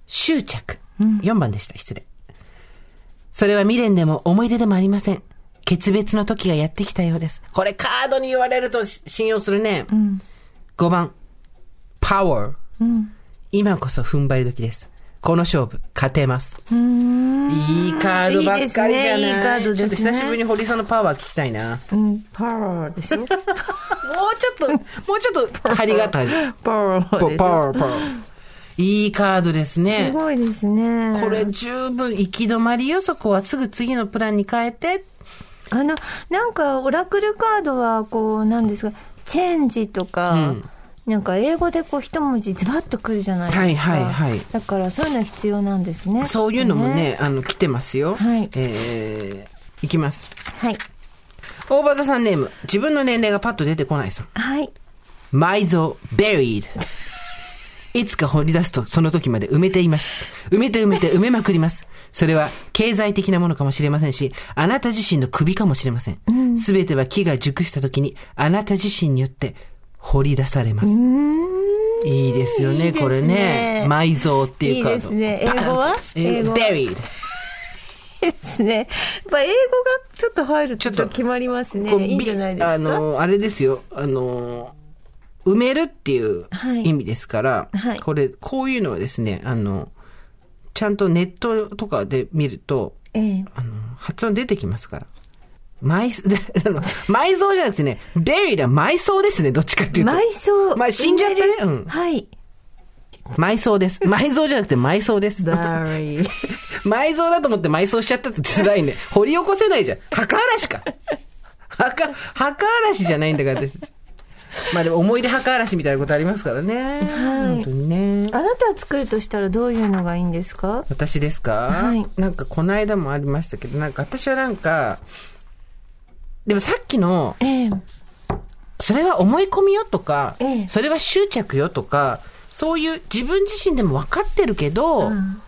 執着。4番でした、失礼。それは未練でも思い出でもありません。決別の時がやってきたようです。これカードに言われるとし信用するね。5番、パワー。今こそ踏ん張り時です。この勝負、勝てます。いいカードばっかりじゃないいいねいいカードですねちょっと久しぶりに堀さんのパワー聞きたいな。うん、パワーですよ。もうちょっと、もうちょっと張りがたい。パワーパですよ。ワー、パワー。いいカードですね。すごいですね。これ十分行き止まりよ、そこはすぐ次のプランに変えて。あの、なんか、オラクルカードは、こう、なんですか、チェンジとか、うんなんか、英語でこう、一文字ズバッとくるじゃないですか。はいはいはいだから、そういうの必要なんですね。そういうのもね、あの、来てますよ。はいえー、いきます。はい。大場座さんネーム、自分の年齢がパッと出てこないさん。はい。埋蔵、buried。いつか掘り出すと、その時まで埋めていました。埋めて埋めて埋めまくります。それは経済的なものかもしれませんし、あなた自身の首かもしれません。すべては木が熟した時に、あなた自身によって掘り出されます。いいですよね、いいですねこれね。埋蔵っていうカード。いいですね英語は？英語 buried。ですね。やっぱ英語がちょっと入るとちょっと決まりますね。いいんじゃないですか？あの、あれですよ。あの、埋めるっていうはい意味ですから、はいこれ、こういうのはですね、あの、ちゃんとネットとかで見ると、ええ。あの、発音出てきますから。埋、埋蔵じゃなくてね、buried は埋葬ですね、どっちかっていうと。埋葬。まあ、死んじゃったね。うん。はい。埋葬です。埋蔵じゃなくて埋葬です。埋蔵だと思って埋葬しちゃったって辛いね。掘り起こせないじゃん。墓嵐か。墓、墓嵐じゃないんだから、私たち。まあでも思い出墓嵐みたいなことありますからね。本当にね。あなたは作るとしたらどういうのがいいんですか？私ですか、はいなんかこの間もありましたけど、なんか私はなんか、でもさっきの、ええ。それは思い込みよとか、ええそれは執着よとか、そういう自分自身でも分かってるけど、ん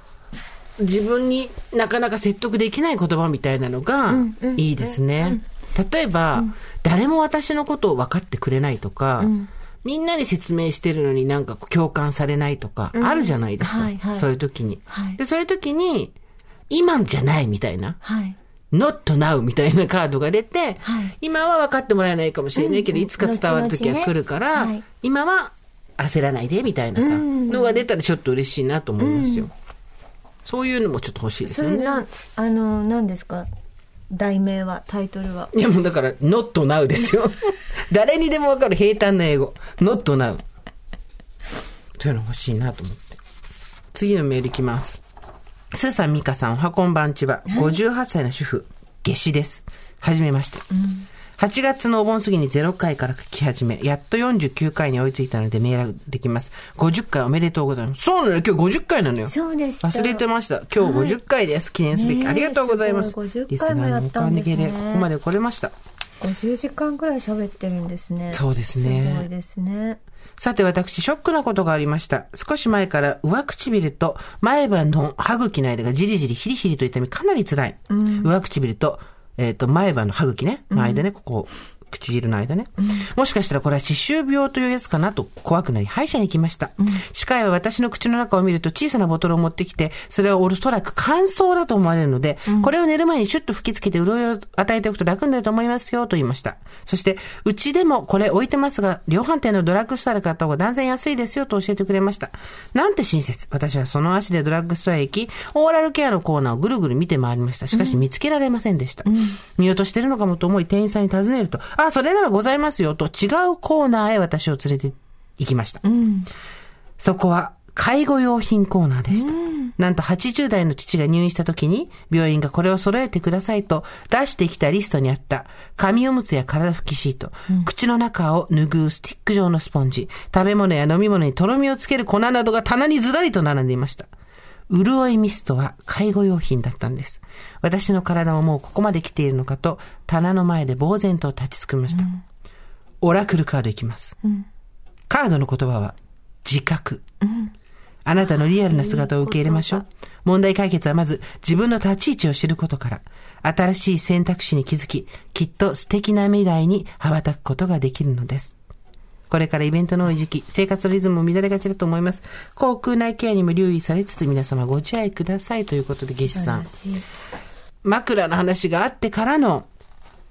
自分になかなか説得できない言葉みたいなのがんうんいいですね。例えば、誰も私のことを分かってくれないとか、みんなに説明してるのになんか共感されないとか、あるじゃないですか。はいはいそういう時に、はいで、そういう時に、今じゃないみたいな。はい。Not now みたいなカードが出て、はい今は分かってもらえないかもしれないけど、うんいつか伝わる時は来るから、ねはい今は焦らないでみたいなさ、うんのが出たらちょっと嬉しいなと思いますよ。そういうのもちょっと欲しいですよね。それな、あの、何ですか？題名は、タイトルは。いやもうだから、not now ですよ。誰にでも分かる平坦な英語。not now。そういうの欲しいなと思って。次のメールいきます。スーさん、ミカさん、おはこんばんちは。58歳の主婦、夏至です。はじめまして。8月のお盆過ぎに0回から書き始め、やっと49回に追いついたのでメールできます。50回おめでとうございます。そうなのよ、今日50回なのよ。そうでした忘れてました。今日50回です。記念すべき。ありがとうございます。すごい50リスナーのおかげで、ここまで来れました。50時間ぐらい喋ってるんですね。そうですねすごいですね。さて私、ショックなことがありました。少し前から上唇と前歯の歯茎の間がじりじりヒリヒリと痛みかなり辛い。上唇と、えっ、と、前歯の歯茎ね、の間ね、ここ、唇の間ね。もしかしたらこれは歯周病というやつかなと怖くなり歯医者に行きました。歯科医は私の口の中を見ると小さなボトルを持ってきて、それはおそらく乾燥だと思われるので、これを寝る前にシュッと吹きつけて潤いを与えておくと楽になると思いますよと言いました。そして、うちでもこれ置いてますが、量販店のドラッグストアで買った方が断然安いですよと教えてくれました。なんて親切。私はその足でドラッグストアへ行き、オーラルケアのコーナーをぐるぐる見て回りました。しかし見つけられませんでした。見落としてるのかもと思い店員さんに尋ねると、あ、それならございますよと違うコーナーへ私を連れて行きました。そこは介護用品コーナーでした。なんと80代の父が入院した時に病院がこれを揃えてくださいと出してきたリストにあった紙おむつや体拭きシート、口の中を拭うスティック状のスポンジ、食べ物や飲み物にとろみをつける粉などが棚にずらりと並んでいました。潤いミストは介護用品だったんです。私の体ももうここまで来ているのかと棚の前で呆然と立ちすくみました。オラクルカードいきます。カードの言葉は自覚。あなたのリアルな姿を受け入れましょう。問題解決はまず自分の立ち位置を知ることから、新しい選択肢に気づき、きっと素敵な未来に羽ばたくことができるのです。これからイベントの多い時期、生活のリズムも乱れがちだと思います。口腔内ケアにも留意されつつ皆様ご自愛くださいということで、ゲシさん。枕の話があってからの、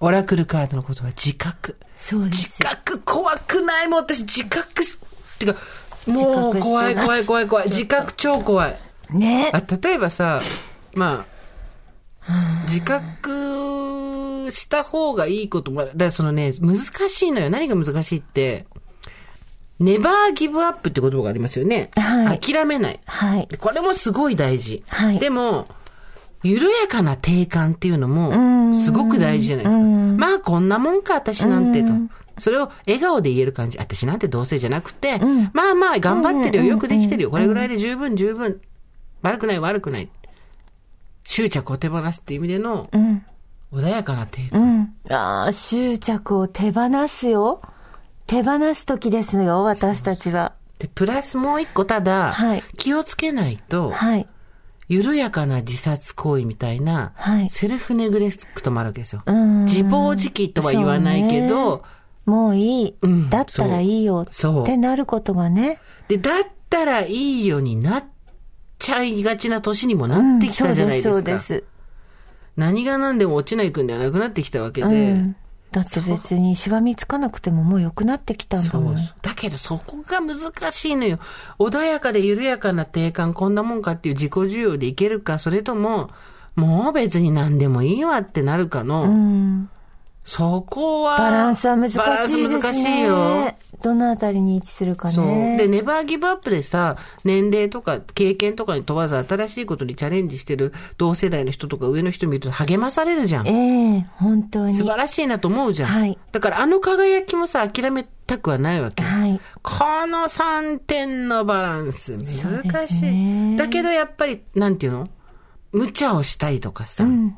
オラクルカードのことは自覚。そうです自覚怖くないもう私自覚し、ってか、もう自覚してない怖い怖い怖い怖い。自覚超怖い。ねあ、例えばさ、まあ、自覚した方がいいこともある。だからそのね、難しいのよ。何が難しいって、ネバーギブアップって言葉がありますよね。はい諦めない。はい。これもすごい大事。はいでも、緩やかな定感っていうのんも、すごく大事じゃないですか。うんまあ、こんなもんか、私なんてと。それを笑顔で言える感じ。私なんてどうせじゃなくて、んまあまあ、頑張ってるよ。うんよくできてるよ。これぐらいで十分十分。悪くない悪くない。執着を手放すっていう意味での、うん。穏やかな定う感。ん。ああ、執着を手放すよ。手放す時ですよ、私たちは。で、プラスもう一個ただ、はい気をつけないと、はい。緩やかな自殺行為みたいな、はいセルフネグレクトもあるわけですよ。うん自暴自棄とは言わないけど、もういい。うんだったらいいよ。ってなることがね。で、だったらいいようになっちゃいがちな年にもなってきたじゃないですか。うんそうです、そうです。何が何でも落ちないくんではなくなってきたわけで。うん。だって別にしがみつかなくてももう良くなってきたんだもん。そうそう。だけどそこが難しいのよ。穏やかで緩やかな定感こんなもんかっていう自己需要でいけるか、それとも、もう別に何でもいいわってなるかの、うん。そこは、バランスは難しいですね。バランス難しいよ。どのあたりに位置するかね。そう。で、ネバーギブアップでさ、年齢とか経験とかに問わず新しいことにチャレンジしてる同世代の人とか上の人見ると励まされるじゃん。ええ本当に。素晴らしいなと思うじゃん。はいだからあの輝きもさ、諦めたくはないわけ。はい。この3点のバランス、難しい。すねだけどやっぱり、なんていうの？無茶をしたりとかさ、うん。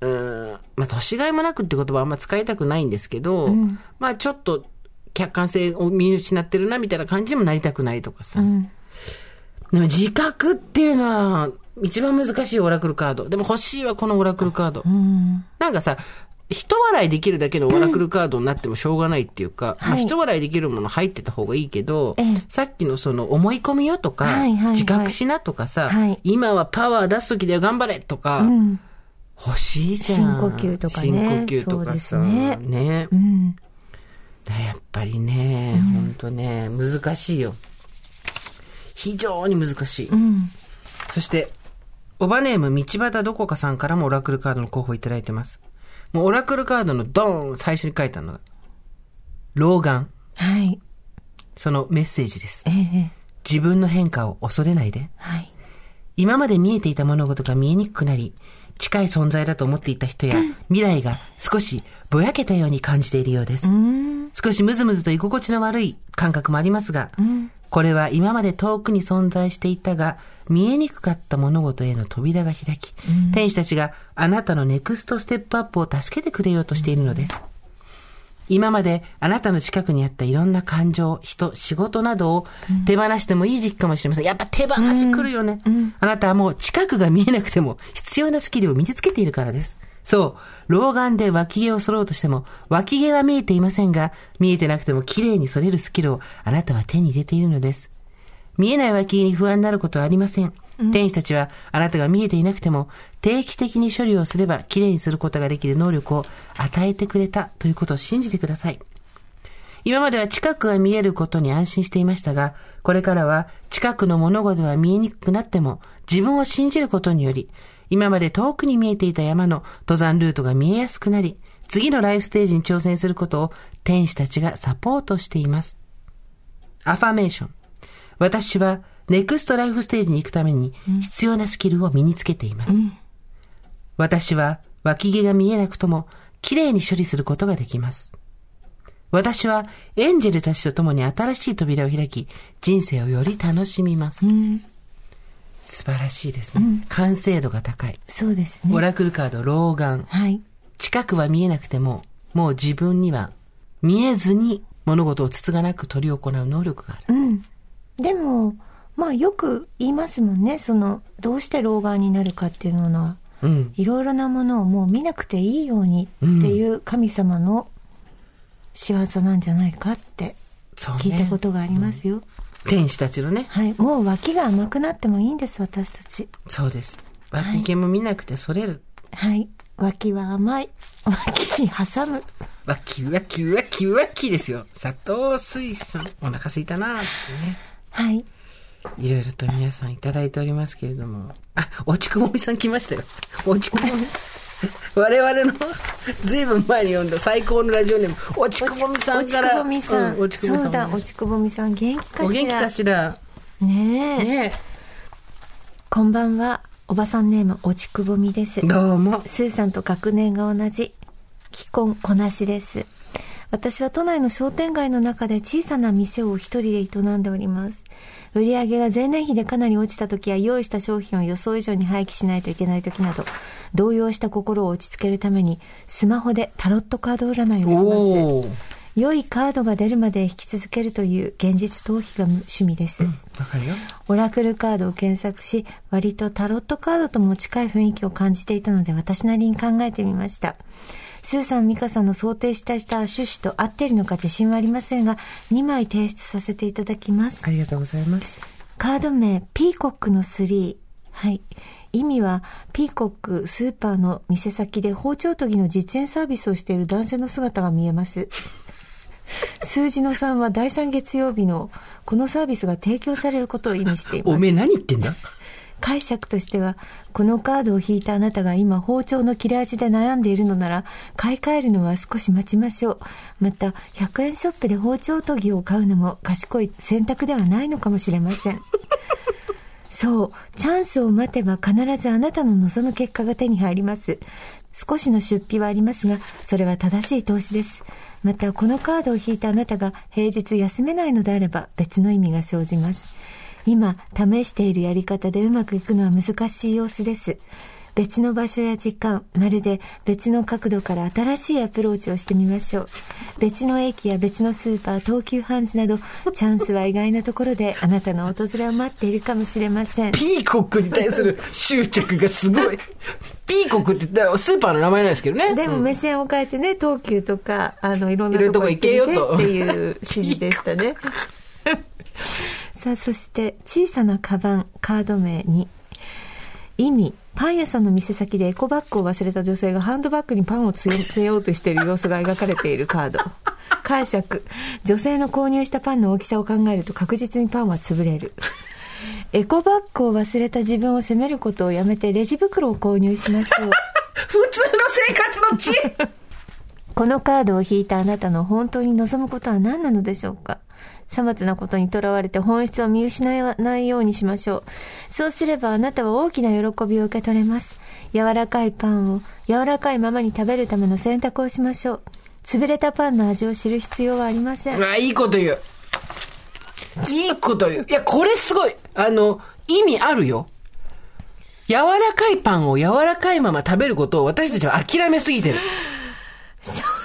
うーんまあ、年がいもなくって言葉はあんま使いたくないんですけど、んまあ、ちょっと、客観性を見失ってるな、みたいな感じにもなりたくないとかさ。うん。でも、自覚っていうのは、一番難しいオラクルカード。でも欲しいわ、このオラクルカード。うん。なんかさ、人笑いできるだけのオラクルカードになってもしょうがないっていうか、まあ、はい人笑いできるもの入ってた方がいいけど、ええさっきのその思い込みよとか、はいはいはい自覚しなとかさ、はい今はパワー出す時だよ頑張れとか、うん。欲しいじゃん。深呼吸とかね深呼吸とかさ。そうですねねうん。だやっぱりね、ほんとね、難しいよ。非常に難しい。うん。そして、おばネーム道端どこかさんからもオラクルカードの候補いただいてます。もうオラクルカードのドーン最初に書いたのが、老眼。はい。そのメッセージです。ええ自分の変化を恐れないで。はい。今まで見えていた物事が見えにくくなり、近い存在だと思っていた人や未来が少しぼやけたように感じているようです。うん。少しムズムズと居心地の悪い感覚もありますが、これは今まで遠くに存在していたが、見えにくかった物事への扉が開き、天使たちがあなたのネクストステップアップを助けてくれようとしているのです。今まであなたの近くにあったいろんな感情、人、仕事などを手放してもいい時期かもしれません。やっぱ手放し来るよね。あなたはもう近くが見えなくても必要なスキルを身につけているからです。そう。老眼で脇毛を剃ろうとしても、脇毛は見えていませんが、見えてなくても綺麗に剃れるスキルをあなたは手に入れているのです。見えない脇毛に不安になることはありません。天使たちはあなたが見えていなくても定期的に処理をすれば綺麗にすることができる能力を与えてくれたということを信じてください。今までは近くが見えることに安心していましたが、これからは近くの物事は見えにくくなっても自分を信じることにより、今まで遠くに見えていた山の登山ルートが見えやすくなり、次のライフステージに挑戦することを天使たちがサポートしています。アファメーション。私はネクストライフステージに行くために必要なスキルを身につけています。私は脇毛が見えなくとも綺麗に処理することができます。私はエンジェルたちと共に新しい扉を開き、人生をより楽しみます。素晴らしいですね。完成度が高い。そうですね。オラクルカード、老眼。はい。近くは見えなくても、もう自分には見えずに物事をつつがなく取り行う能力がある。うん。でも、まあよく言いますもんね。その、どうして老眼になるかっていうのは、うん。いろいろなものをもう見なくていいようにっていう神様の仕業なんじゃないかって。聞いたことがありますよ。天使たちのね。はい。もう脇が甘くなってもいいんです、私たち。そうです。脇毛も見なくてそれる。はい。脇は甘い。脇に挟む。脇、脇、脇、脇ですよ。砂糖水産。お腹すいたなーってね。はい。いろいろと皆さんいただいておりますけれども。あ、おちくぼみさん来ましたよ。おちくぼみ。我々のずいぶん前に読んだ最高のラジオネーム、おちくぼみさんから。おちくぼみさん。うおちくぼみさん。そうだ、おちくぼみさん。元気かしら。お元気かしら。ねえ。ねこんばんは。おばさんネーム、おちくぼみですえ。。どうも。スーさんと学年が同じ、既婚こなしです。私は都内の商店街の中で小さな店を一人で営んでおります。売り上げが前年比でかなり落ちた時や用意した商品を予想以上に廃棄しないといけない時など、動揺した心を落ち着けるために、スマホでタロットカード占いをします。良いカードが出るまで引き続けるという現実逃避が趣味です。わかるよ。オラクルカードを検索し、割とタロットカードとも近い雰囲気を感じていたので、私なりに考えてみました。スーさん、ミカさんの想定したした趣旨と合っているのか自信はありませんが、2枚提出させていただきます。ありがとうございます。カード名、ピーコックの3。はい。意味は、ピーコックスーパーの店先で包丁研ぎの実演サービスをしている男性の姿が見えます。数字の3は第3月曜日のこのサービスが提供されることを意味していますお。めえ何言ってんだ？解釈としては、このカードを引いたあなたが今包丁の切れ味で悩んでいるのなら、買い替えるのは少し待ちましょう。また、100円ショップで包丁研ぎを買うのも賢い選択ではないのかもしれません。そう、チャンスを待てば必ずあなたの望む結果が手に入ります。少しの出費はありますが、それは正しい投資です。また、このカードを引いたあなたが平日休めないのであれば別の意味が生じます。今、試しているやり方でうまくいくのは難しい様子です。別の場所や時間、まるで別の角度から新しいアプローチをしてみましょう。別の駅や別のスーパー、東急ハンズなど、チャンスは意外なところであなたの訪れを待っているかもしれません。ピーコックに対する執着がすごい。ピーコックってスーパーの名前なんですけどね。でも目線を変えてね、東急とか、あの、いろんなとこ行けよとっていう指示でしたね。さあ、そして、小さなカバン、カード名に、意味、パン屋さんの店先でエコバッグを忘れた女性がハンドバッグにパンを詰めようとしている様子が描かれているカード。解釈、女性の購入したパンの大きさを考えると確実にパンは潰れる。エコバッグを忘れた自分を責めることをやめてレジ袋を購入しましょう。普通の生活の知恵 このカードを引いたあなたの本当に望むことは何なのでしょうか？さまつなことにとらわれて本質を見失わないようにしましょう。そうすればあなたは大きな喜びを受け取れます。柔らかいパンを柔らかいままに食べるための選択をしましょう。潰れたパンの味を知る必要はありませんう。わ、いいこと言う。いいこと言う。いや、これすごい。あの、意味あるよ。柔らかいパンを柔らかいまま食べることを私たちは諦めすぎてる。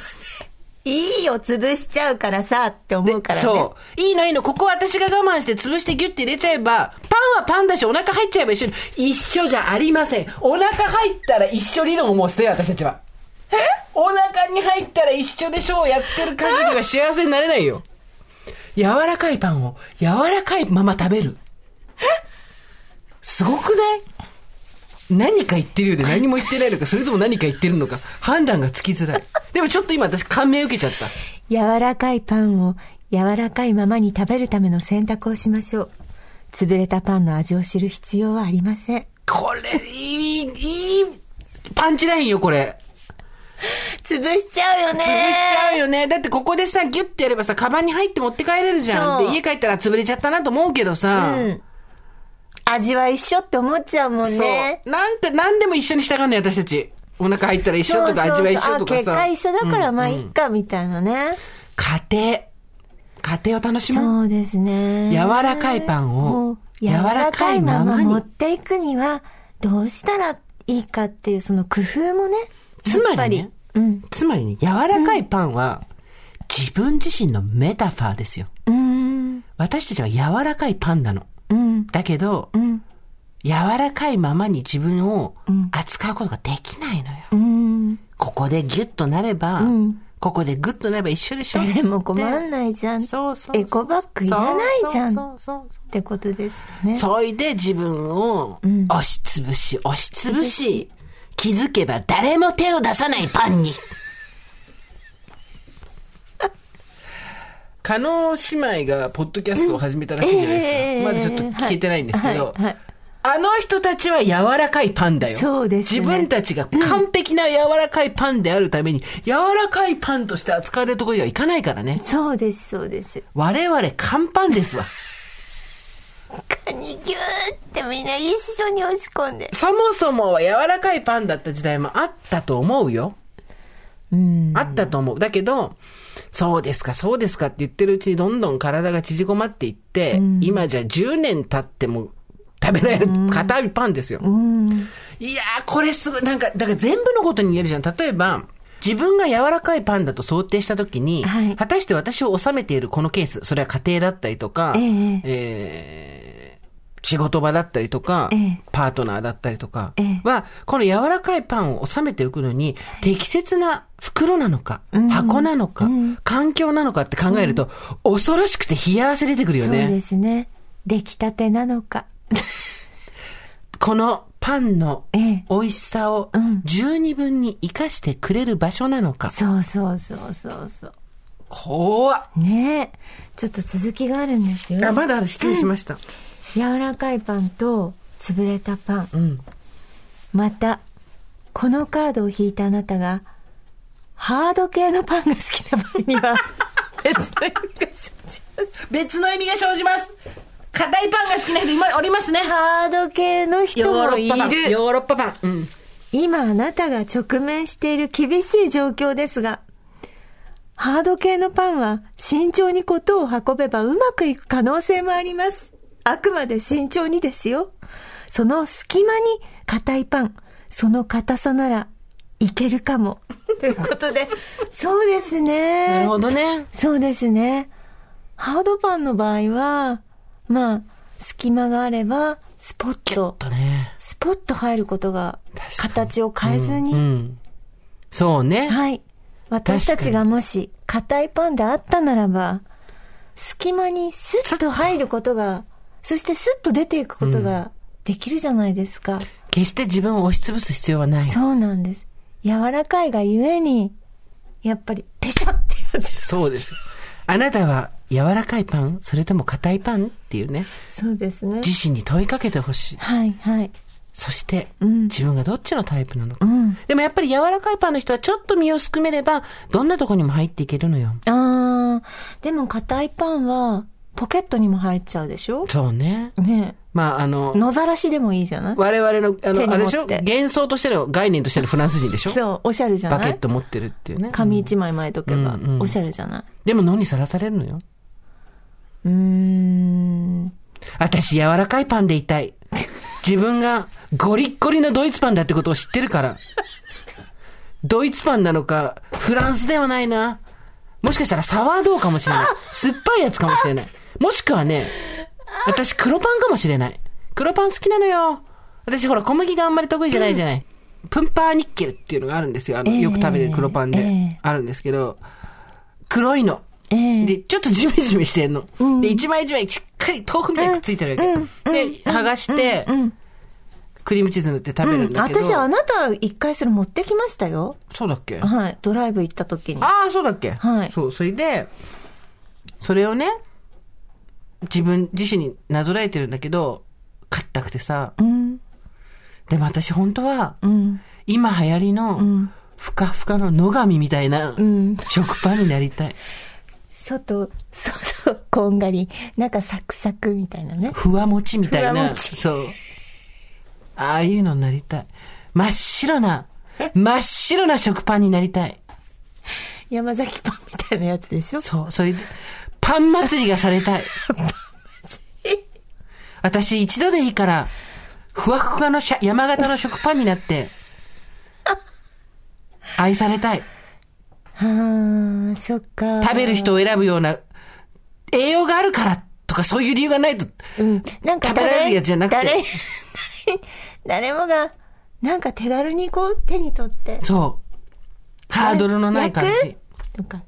いいよ、潰しちゃうからさ、って思うからね。そう。いいのいいの。ここ私が我慢して潰してギュッて入れちゃえば、パンはパンだし、お腹入っちゃえば一緒に。一緒じゃありません。お腹入ったら一緒理論をもう捨てよ、私たちは。えお腹に入ったら一緒でしょうやってる限りは幸せになれないよ。柔らかいパンを柔らかいまま食べる。すごくない？何か言ってるようで何も言ってないのか、それとも何か言ってるのか、判断がつきづらい。でもちょっと今私感銘受けちゃった。柔らかいパンを柔らかいままに食べるための選択をしましょう。潰れたパンの味を知る必要はありません。これ、いい、いい、パンチラインよ、これ。潰しちゃうよね。潰しちゃうよね。だってここでさ、ギュッてやればさ、カバンに入って持って帰れるじゃん。で、家帰ったら潰れちゃったなと思うけどさ。うん。味は一緒って思っちゃうもんね。そう。なんか、なんでも一緒にしたがんのよ、私たち。お腹入ったら一緒とか、味は一緒とかさ。あ結果一緒だからまあいうんっか、みたいなね。家庭。家庭を楽しもう。そうですね。柔らかいパンを柔らかいまま持っていくには、どうしたらいいかっていう、その工夫もね。つまり。つまりね、柔らかいパンは、自分自身のメタファーですよ。うーん。私たちは柔らかいパンなの。うん。だけど、うん。柔らかいままに自分を扱うことができないのよ。うん。ここでギュッとなれば、んここでグッとなれば一緒でしょ誰も困んないじゃん。そうそうエコバッグいらないじゃん。そうそうそうってことですよね。そいで自分を押しつぶし、押しつぶし、気づけば誰も手を出さないパンに。加納姉妹がポッドキャストを始めたらしいじゃないですか。ええまだちょっと聞けてないんですけど、はいはいあの人たちは柔らかいパンだよ。そうですね自分たちが完璧な柔らかいパンであるために、柔らかいパンとして扱われるところにはいかないからね。そうです、そうです。我々乾パンですわ。カニギューってみんな一緒に押し込んで。そもそもは柔らかいパンだった時代もあったと思うよ。うん。あったと思う。だけど、そうですか、そうですかって言ってるうちにどんどん体が縮こまっていって、今じゃ10年経っても食べられる硬いパンですよ。うん。いやー、これすごい、なんか、だから全部のことに言えるじゃん。例えば、自分が柔らかいパンだと想定したときに、はい果たして私を収めているこのケース、それは家庭だったりとか、えええー仕事場だったりとか、ええパートナーだったりとかええは、この柔らかいパンを収めておくのに、適切な袋なのか、箱なのか、環境なのかって考えると、恐ろしくて冷や汗出てくるよそうでね。すね。出来たてなのか。このパンのええ美味しさをうん十二分に活かしてくれる場所なのか。そうそうそうそうそう。怖っ。ねえ。ちょっと続きがあるんですよ。あ、まだある。失礼しました。柔らかいパンと潰れたパン。うん。また、このカードを引いたあなたが、ハード系のパンが好きな場合には、別の意味が生じます。別の意味が生じます。硬いパンが好きな人今おりますね。ハード系の人ヨーロもいッパパン。る。ヨーロッパパン。うん。今あなたが直面している厳しい状況ですが、ハード系のパンは慎重にことを運べばうまくいく可能性もあります。あくまで慎重にですよ。その隙間に硬いパン、その硬さならいけるかも。ということで、そうですね。なるほどね。そうですね。ハードパンの場合は、まあ、隙間があれば、スポッと、とね。スポッと入ることが、形を変えずに、うんうんそうね。はい。私たちがもし、硬いパンであったならば、隙間にスッと入ることが、そしてスッと出ていくことができるじゃないですか。決して自分を押しつぶす必要はない。そうなんです。柔らかいがゆえに、やっぱり、ペシャってやっちゃう。そうです。あなたは柔らかいパンそれとも硬いパンっていうね、そうですね。自身に問いかけてほしい。はい、はい。そして、うん自分がどっちのタイプなのか。うん。でもやっぱり柔らかいパンの人はちょっと身をすくめれば、どんなとこにも入っていけるのよ。あー、でも硬いパンは、ポケットにも入っちゃうでしょ？そうね。ねまあ、あのえ。、野ざらしでもいいじゃない？我々の、あの、あれでしょ？幻想としての概念としてのフランス人でしょ？そう、おしゃれじゃバない？ケット持ってるっていうね。紙一枚巻いとけばうんう、んおしゃれじゃない？でも野にさらされるのよ。うーん。私柔らかいパンでいたい。自分がゴリッゴリのドイツパンだってことを知ってるから。ドイツパンなのか、フランスではないな。もしかしたらサワードーかもしれない。酸っぱいやつかもしれない。もしくはね、私黒パンかもしれない。黒パン好きなのよ。私ほら小麦があんまり得意じゃないじゃない。プンパーニッケルっていうのがあるんですよ。あの、ええよく食べてる黒パンで。ええあるんですけど、黒いの。ええで、ちょっとジメジメしてんの。で、一枚一枚しっかり豆腐みたいにくっついてるわけ。で、剥がして、クリームチーズ塗って食べるんだけど。私、あなた一回それ持ってきましたよ。そうだっけ？はい。ドライブ行った時に。ああ、そうだっけ？はいそう、それで、それをね、自分自身になぞらえてるんだけど、硬くてさ、うん。でも私本当は、うん。今流行りの、ふかふかの野上みたいな、ん食パンになりたい。外、外、こんがり、中サクサクみたいなね。ふわもちみたいな、そう。ああいうのになりたい。真っ白な、真っ白な食パンになりたい。山崎パンみたいなやつでしょ？そう、それで、パン祭りがされたい。私一度でいいから、ふわふわの山形の食パンになって、愛されたい。ああ、そっか。食べる人を選ぶような、栄養があるからとかそういう理由がないと、うん。なんか食べられるやつじゃなくて誰、誰 誰もが、なんか手軽にこう手に取って。そう。ハードルのない感じか。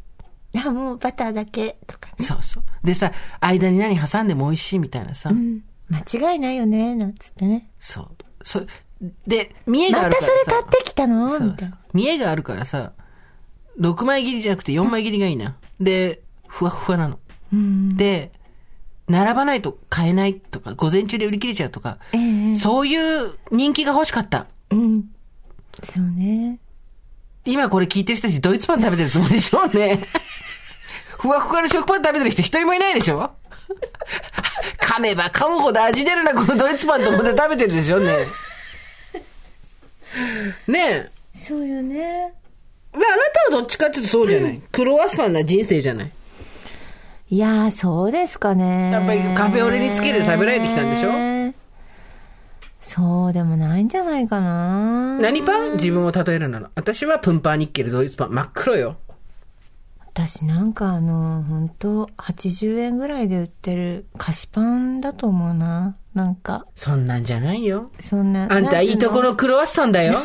いや、もうバターだけとかね。そうそう。でさ、間に何挟んでも美味しいみたいなさ。うん。間違いないよね、なんつってね。そう。そで、見栄があまたるからさ。それ買ってきたの？みたいな。見栄があるからさ、6枚切りじゃなくて4枚切りがいいな。で、ふわふわなの。うん。で、並ばないと買えないとか、午前中で売り切れちゃうとか、ええそういう人気が欲しかった。うん。そうね。今これ聞いてる人たちドイツパン食べてるつもりでしょうね。ふわふわの食パン食べてる人一人もいないでしょ？噛めば噛むほど味出るな、このドイツパンと思って食べてるでしょうね。ねえ。そうよね。まあ、あなたはどっちかっていうとそうじゃない？クロワッサンな人生じゃない？いやー、そうですかね。やっぱりカフェオレにつけて食べられてきたんでしょ？そうでもないんじゃないかな。何パン？自分を例えるなら。私はプンパーニッケルドイツパン。真っ黒よ。私なんかあの、本当80円ぐらいで売ってる菓子パンだと思うな。なんか、そんなんじゃないよ。そんな。あんたいいとこののクロワッサンだよ。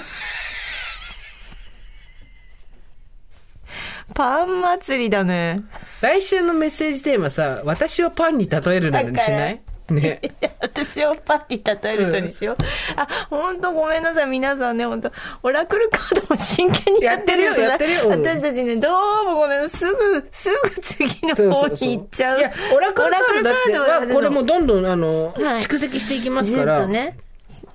パン祭りだね。来週のメッセージテーマさ、私をパンに例えるなのにしない？ね。私をパンに例えるとにしよう。あ、本当ごめんなさい、皆さんね、本当オラクルカードも真剣にやってるよやってるようん私たちね、どうもごめんすぐ、すぐ次の方に行っちゃう。いや、オラクルカードだってオラクルカードをやるのこれもうどんどん、あの、はい蓄積していきますずっから。とね。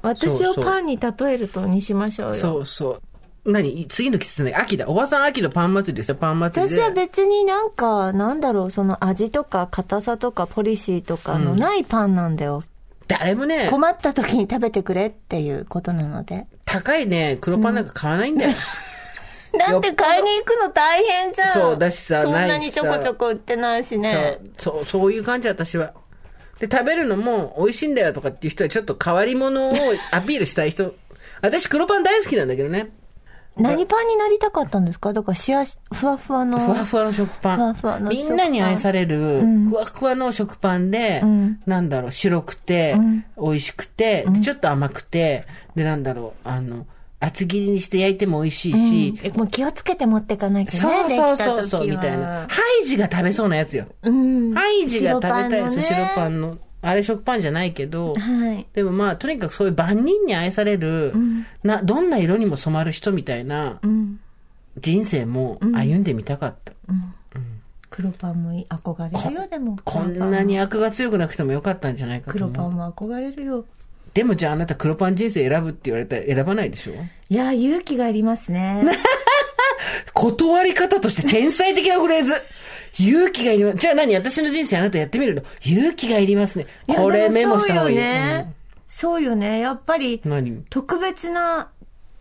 私をパンに例えるとにしましょうよ。そうそう。何？次の季節ね、秋だ。おばさん秋のパン祭りですよ、パン祭りで。私は別になんか、なんだろう、その味とか硬さとかポリシーとかのないパンなんだよ。誰もね、困った時に食べてくれっていうことなので。高いね、黒パンなんか買わないんだよ。だって買いに行くの大変じゃん。そうだしさそんなにちょこちょこ売ってないしね。そう、そう、そういう感じ、私は。で、食べるのも美味しいんだよとかっていう人はちょっと変わり者をアピールしたい人。私黒パン大好きなんだけどね。何パンになりたかったんですか？だからしわし、ふわふわの。ふわふわの食パン。ふわふわの食パンみんなに愛される、んふわふわの食パンで、んなんだろう、白くて、ん美味しくて、でちょっと甘くて、で、なんだろう、あの、厚切りにして焼いても美味しいし、えもう気をつけて持ってかなきゃそうね。そうそうそう、できた時はみたいな。ハイジが食べそうなやつよ。うん。ハイジが食べたいです白パンの。あれ食パンじゃないけど、はい。でもまあ、とにかくそういう万人に愛される、な、どんな色にも染まる人みたいなうん。人生も歩んでみたかった。黒パンも憧れるよ、でも。こんなに悪が強くなくてもよかったんじゃないかと黒思う。パンも憧れるよ。でもじゃああなた黒パン人生選ぶって言われたら選ばないでしょ？いや、勇気がいりますね。断り方として天才的なフレーズ。勇気がいります。じゃあ何？私の人生あなたやってみるの？勇気がいりますね。これメモした方がいい。そうよね。そうよね。やっぱり特別な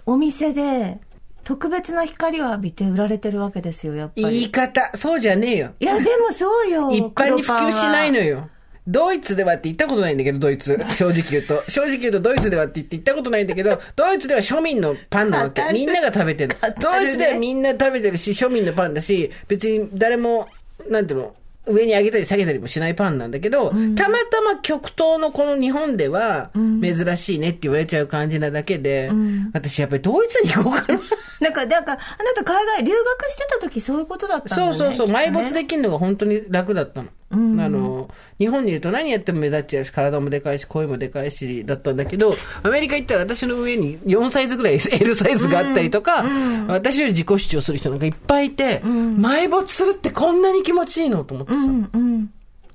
お店で、特別な光を浴びて売られてるわけですよ、やっぱり。言い方、そうじゃねえよ。いや、でもそうよ。一般に普及しないのよ。よ。ドイツではって言ったことないんだけど、ドイツ。正直言うと。正直言うと、ドイツではって言って言ったことないんだけど、ドイツでは庶民のパンなわけみんなが食べてる。語るねドイツではみんな食べてるし、庶民のパンだし、別に誰も、なんていうの、上に上げたり下げたりもしないパンなんだけど、たまたま極東のこの日本では、珍しいねって言われちゃう感じなだけで、私やっぱりドイツに行こうかな。なんか、なんか、あなた海外留学してた時そういうことだったんだね。そうそうそう、ね埋没できるのが本当に楽だったの。あの、日本にいると何やっても目立っちゃうし、体もでかいし、声もでかいし、だったんだけど、アメリカ行ったら私の上に4サイズぐらい L サイズがあったりとか、私より自己主張する人なんかいっぱいいて、埋没するってこんなに気持ちいいのと思ってさ、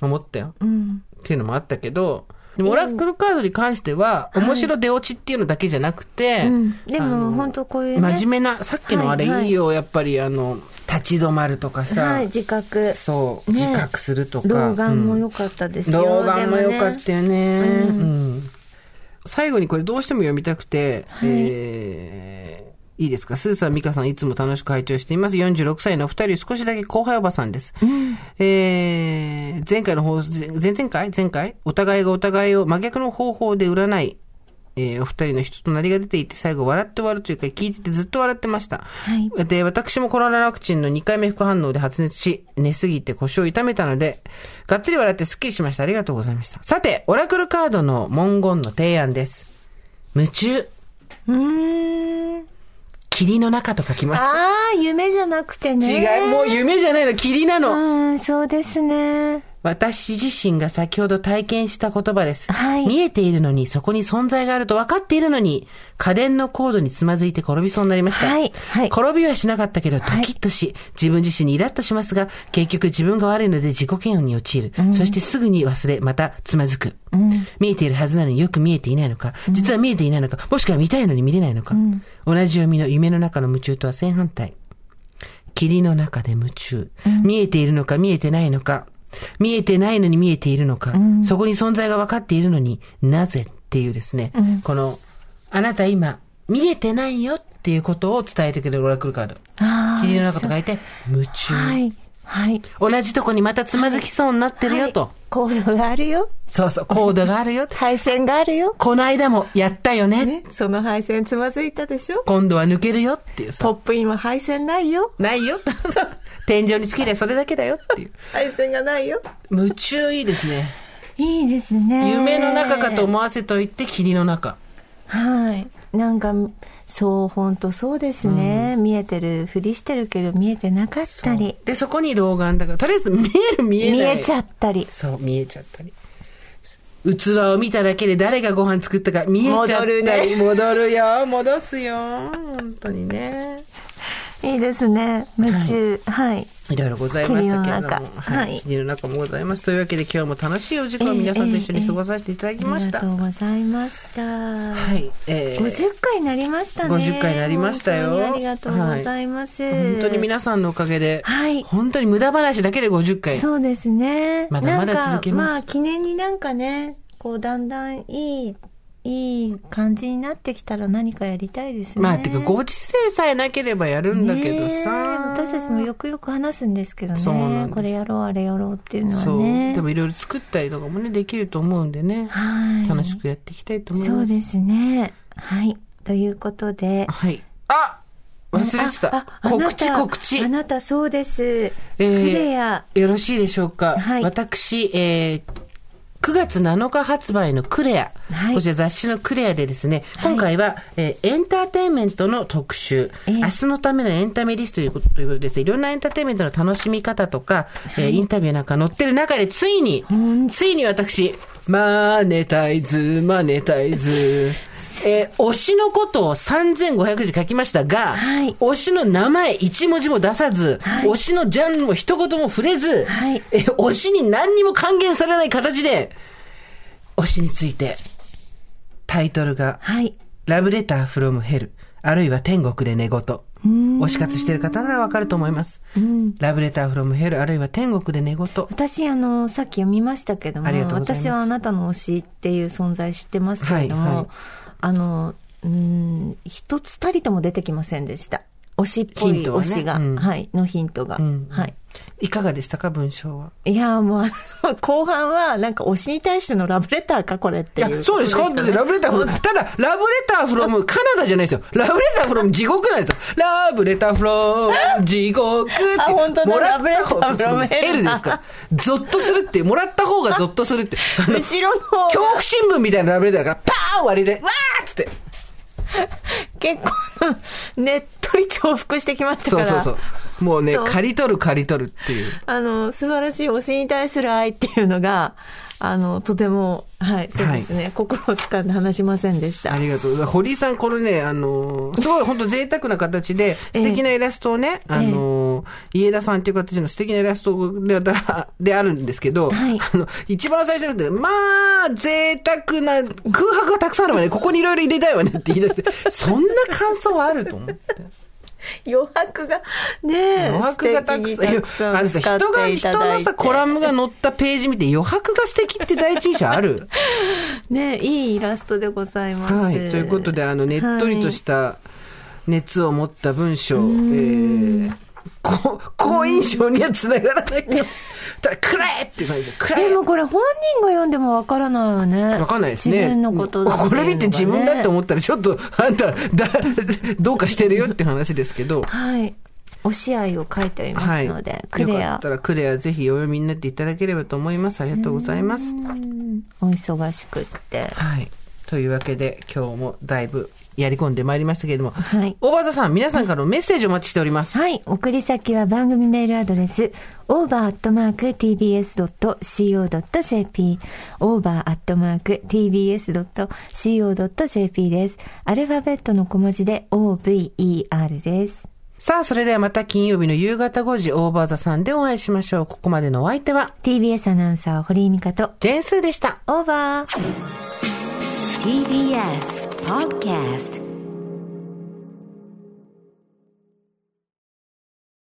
思ったよ。うん。っていうのもあったけど、でもオラクルカードに関しては、面白出落ちっていうのだけじゃなくて、うん。でも本当こういうね。真面目な、さっきのあれはいはい。いいよ、やっぱりあの、立ち止まるとかさ、はい、自覚。そう、ね自覚するとか。老眼もうん良かったですよ。老眼も良かっでたよね。うんうん最後にこれどうしても読みたくて、はいえーいいですか？スーさん、ミカさん、いつも楽しく拝聴しています。46歳のお二人、少しだけ後輩おばさんです。えー前回の放送、前前々回？前回？お互いがお互いを真逆の方法で占い、えーお二人の人となりが出ていて、最後笑って終わるというか、聞いててずっと笑ってました。はいで、私もコロナワクチンの2回目副反応で発熱し、寝すぎて腰を痛めたので、がっつり笑ってスッキリしました。ありがとうございました。さて、オラクルカードの文言の提案です。夢中、うーん。霧の中と書きます。ああ、夢じゃなくてね。違い、もう夢じゃないの、霧なの。うん、そうですね。私自身が先ほど体験した言葉です。はい見えているのに、そこに存在があると分かっているのに、家電のコードにつまずいて転びそうになりました。はいはい転びはしなかったけど、ドはいキッとし、自分自身にイラッとしますが、結局自分が悪いので自己嫌悪に陥る。そしてすぐに忘れ、またつまずく。見えているはずなのによく見えていないのか、実は見えていないのか、もしくは見たいのに見れないのか。同じ読みの夢の中の夢中とは正反対。霧の中で夢中。見えているのか見えてないのか。見えてないのに見えているのか。そこに存在が分かっているのになぜっていうですね。この、あなた今、見えてないよっていうことを伝えてくれるオラクルカード。霧の中と書いて、夢中。はい。はい。同じとこにまたつまずきそうになってるよと。はいコードがあるよ。そうそう、コードがあるよ。配線があるよ。この間もやったよね。ね、その配線つまずいたでしょ今度は抜けるよっていうさ。ポップインは配線ないよ。ないよ。天井につけりゃそれだけだよっていう。配線がないよ。夢中いいですね。いいですね。夢の中かと思わせといて霧の中。はい。なんか、そう、本当そうですね、見えてるふりしてるけど見えてなかったり。で、そこに老眼だから、とりあえず見える見えない。見えちゃったり。そう、見えちゃったり。器を見ただけで誰がご飯作ったか見えちゃったり。戻るね戻るよ。戻すよ。本当にね。いいですね。夢中。はい。いろいろございましたけれども。はい霧の中もございます。というわけで今日も楽しいお時間を皆さんと一緒に過ごさせていただきました。ありがとうございました。はい。えー50回になりましたね。50回になりましたよありがとうございます。本当に皆さんのおかげで、はい本当に無駄話だけで50回。そうですね。まだまだ続けますまあ、記念になんかね、こう、だんだんいい、いい感じになってきたら何かやりたいですね。まあ、てか、ご時世さえなければやるんだけどさ。私たちもよくよく話すんですけどねこれやろう、あれやろうっていうのは。ね。でもいろいろ作ったりとかもね、できると思うんでね。はい。楽しくやっていきたいと思います。そうですね。はい。ということで。はい。あ忘れてた告知告知。あなたそうです。えクレア。よろしいでしょうか。はい私、えー9月7日発売のクレア、はい。こちら雑誌のクレアでですね、今回は、えーエンターテインメントの特集、ええ。明日のためのエンタメリストということということです。いろんなエンターテインメントの楽しみ方とか、えーインタビューなんか載ってる中で、ついに、ついに私、マネタイズ、マネタイズ。えー推しのことを3500字書きましたが、はい推しの名前一文字も出さず、はい推しのジャンルも一言も触れず、はいえー推しに何にも還元されない形で、推しについて、タイトルが、はい。ラブレターフロムヘル、あるいは天国で寝言。推し活してる方ならわかると思います。ラブレターフロムヘル、あるいは天国で寝言。私、あの、さっき読みましたけども、私はあなたの推しっていう存在知ってますけれども、はいはいあの、うん、一つたりとも出てきませんでした。推しっぽい推しが、うんはい、のヒントが、んはい。いかがでしたか、文章は？いや、もう後半は、なんか推しに対してのラブレターか、これっていう、いや、そうです。ことしたねだってラブレターフロム、ただ、ラブレターフロム、カナダじゃないですよ。ラブレターフロム地獄なんですよ。ラブレターフロム地獄って。あ本当だラブレターフロム L ですか？ゾッとするってもらった方がゾッとするって。後ろの方恐怖新聞みたいなラブレターがパーン割りで、わーっつって。結構、ねっとり重複してきましたから。そうそうそう。もうね刈り取る刈り取るっていう。あの、素晴らしい推しに対する愛っていうのが、あの、とても、はい、そうですね。心を掴んで話しませんでしたあ。りがとう。堀井さん、これね、あのー すごい本当贅沢な形で、素敵なイラストをね、あのー家田さんっていう形の素敵なイラストで であるんですけど、はいあの、一番最初のって、まあ、贅沢な、空白がたくさんあるわね、ここにいろいろ入れたいわねって言い出して、そんな感想はあると思って。余白が、ねえ。余白がたくさん、いや素敵にあのさ、人が、い人のさ、コラムが載ったページ見て余白が素敵って第一印象ある？ねえ、いいイラストでございます。はい。ということで、あの、ねっとりとした熱を持った文章、えー、こ好印象にはつながらないけど、ただ、くれっていう感じですよ。くれでもこれ本人が読んでもわからないよね。わかんないですね。自分のことだっていうのがねこれ見て自分だって思ったら、ちょっと、あんた、だ、どうかしてるよって話ですけど。はい。推し愛を書いておりますので、クよかっ。たらクレアぜひお読みになっていただければと思います。ありがとうございます。うんお忙しくって。はい。というわけで、今日もだいぶやり込んでまいりましたけれども、はい。大場さん、皆さんからのメッセージをお待ちしております。はい。送り先は番組メールアドレス、over.tbs.co.jp、over.tbs.co.jp です。アルファベットの小文字で over です。さあ、それではまた金曜日の夕方5時、オーバーザさんでお会いしましょう。ここまでのお相手は、TBS アナウンサー、堀井美香と、ジェーンスーでした。オーバー。TBS Podcast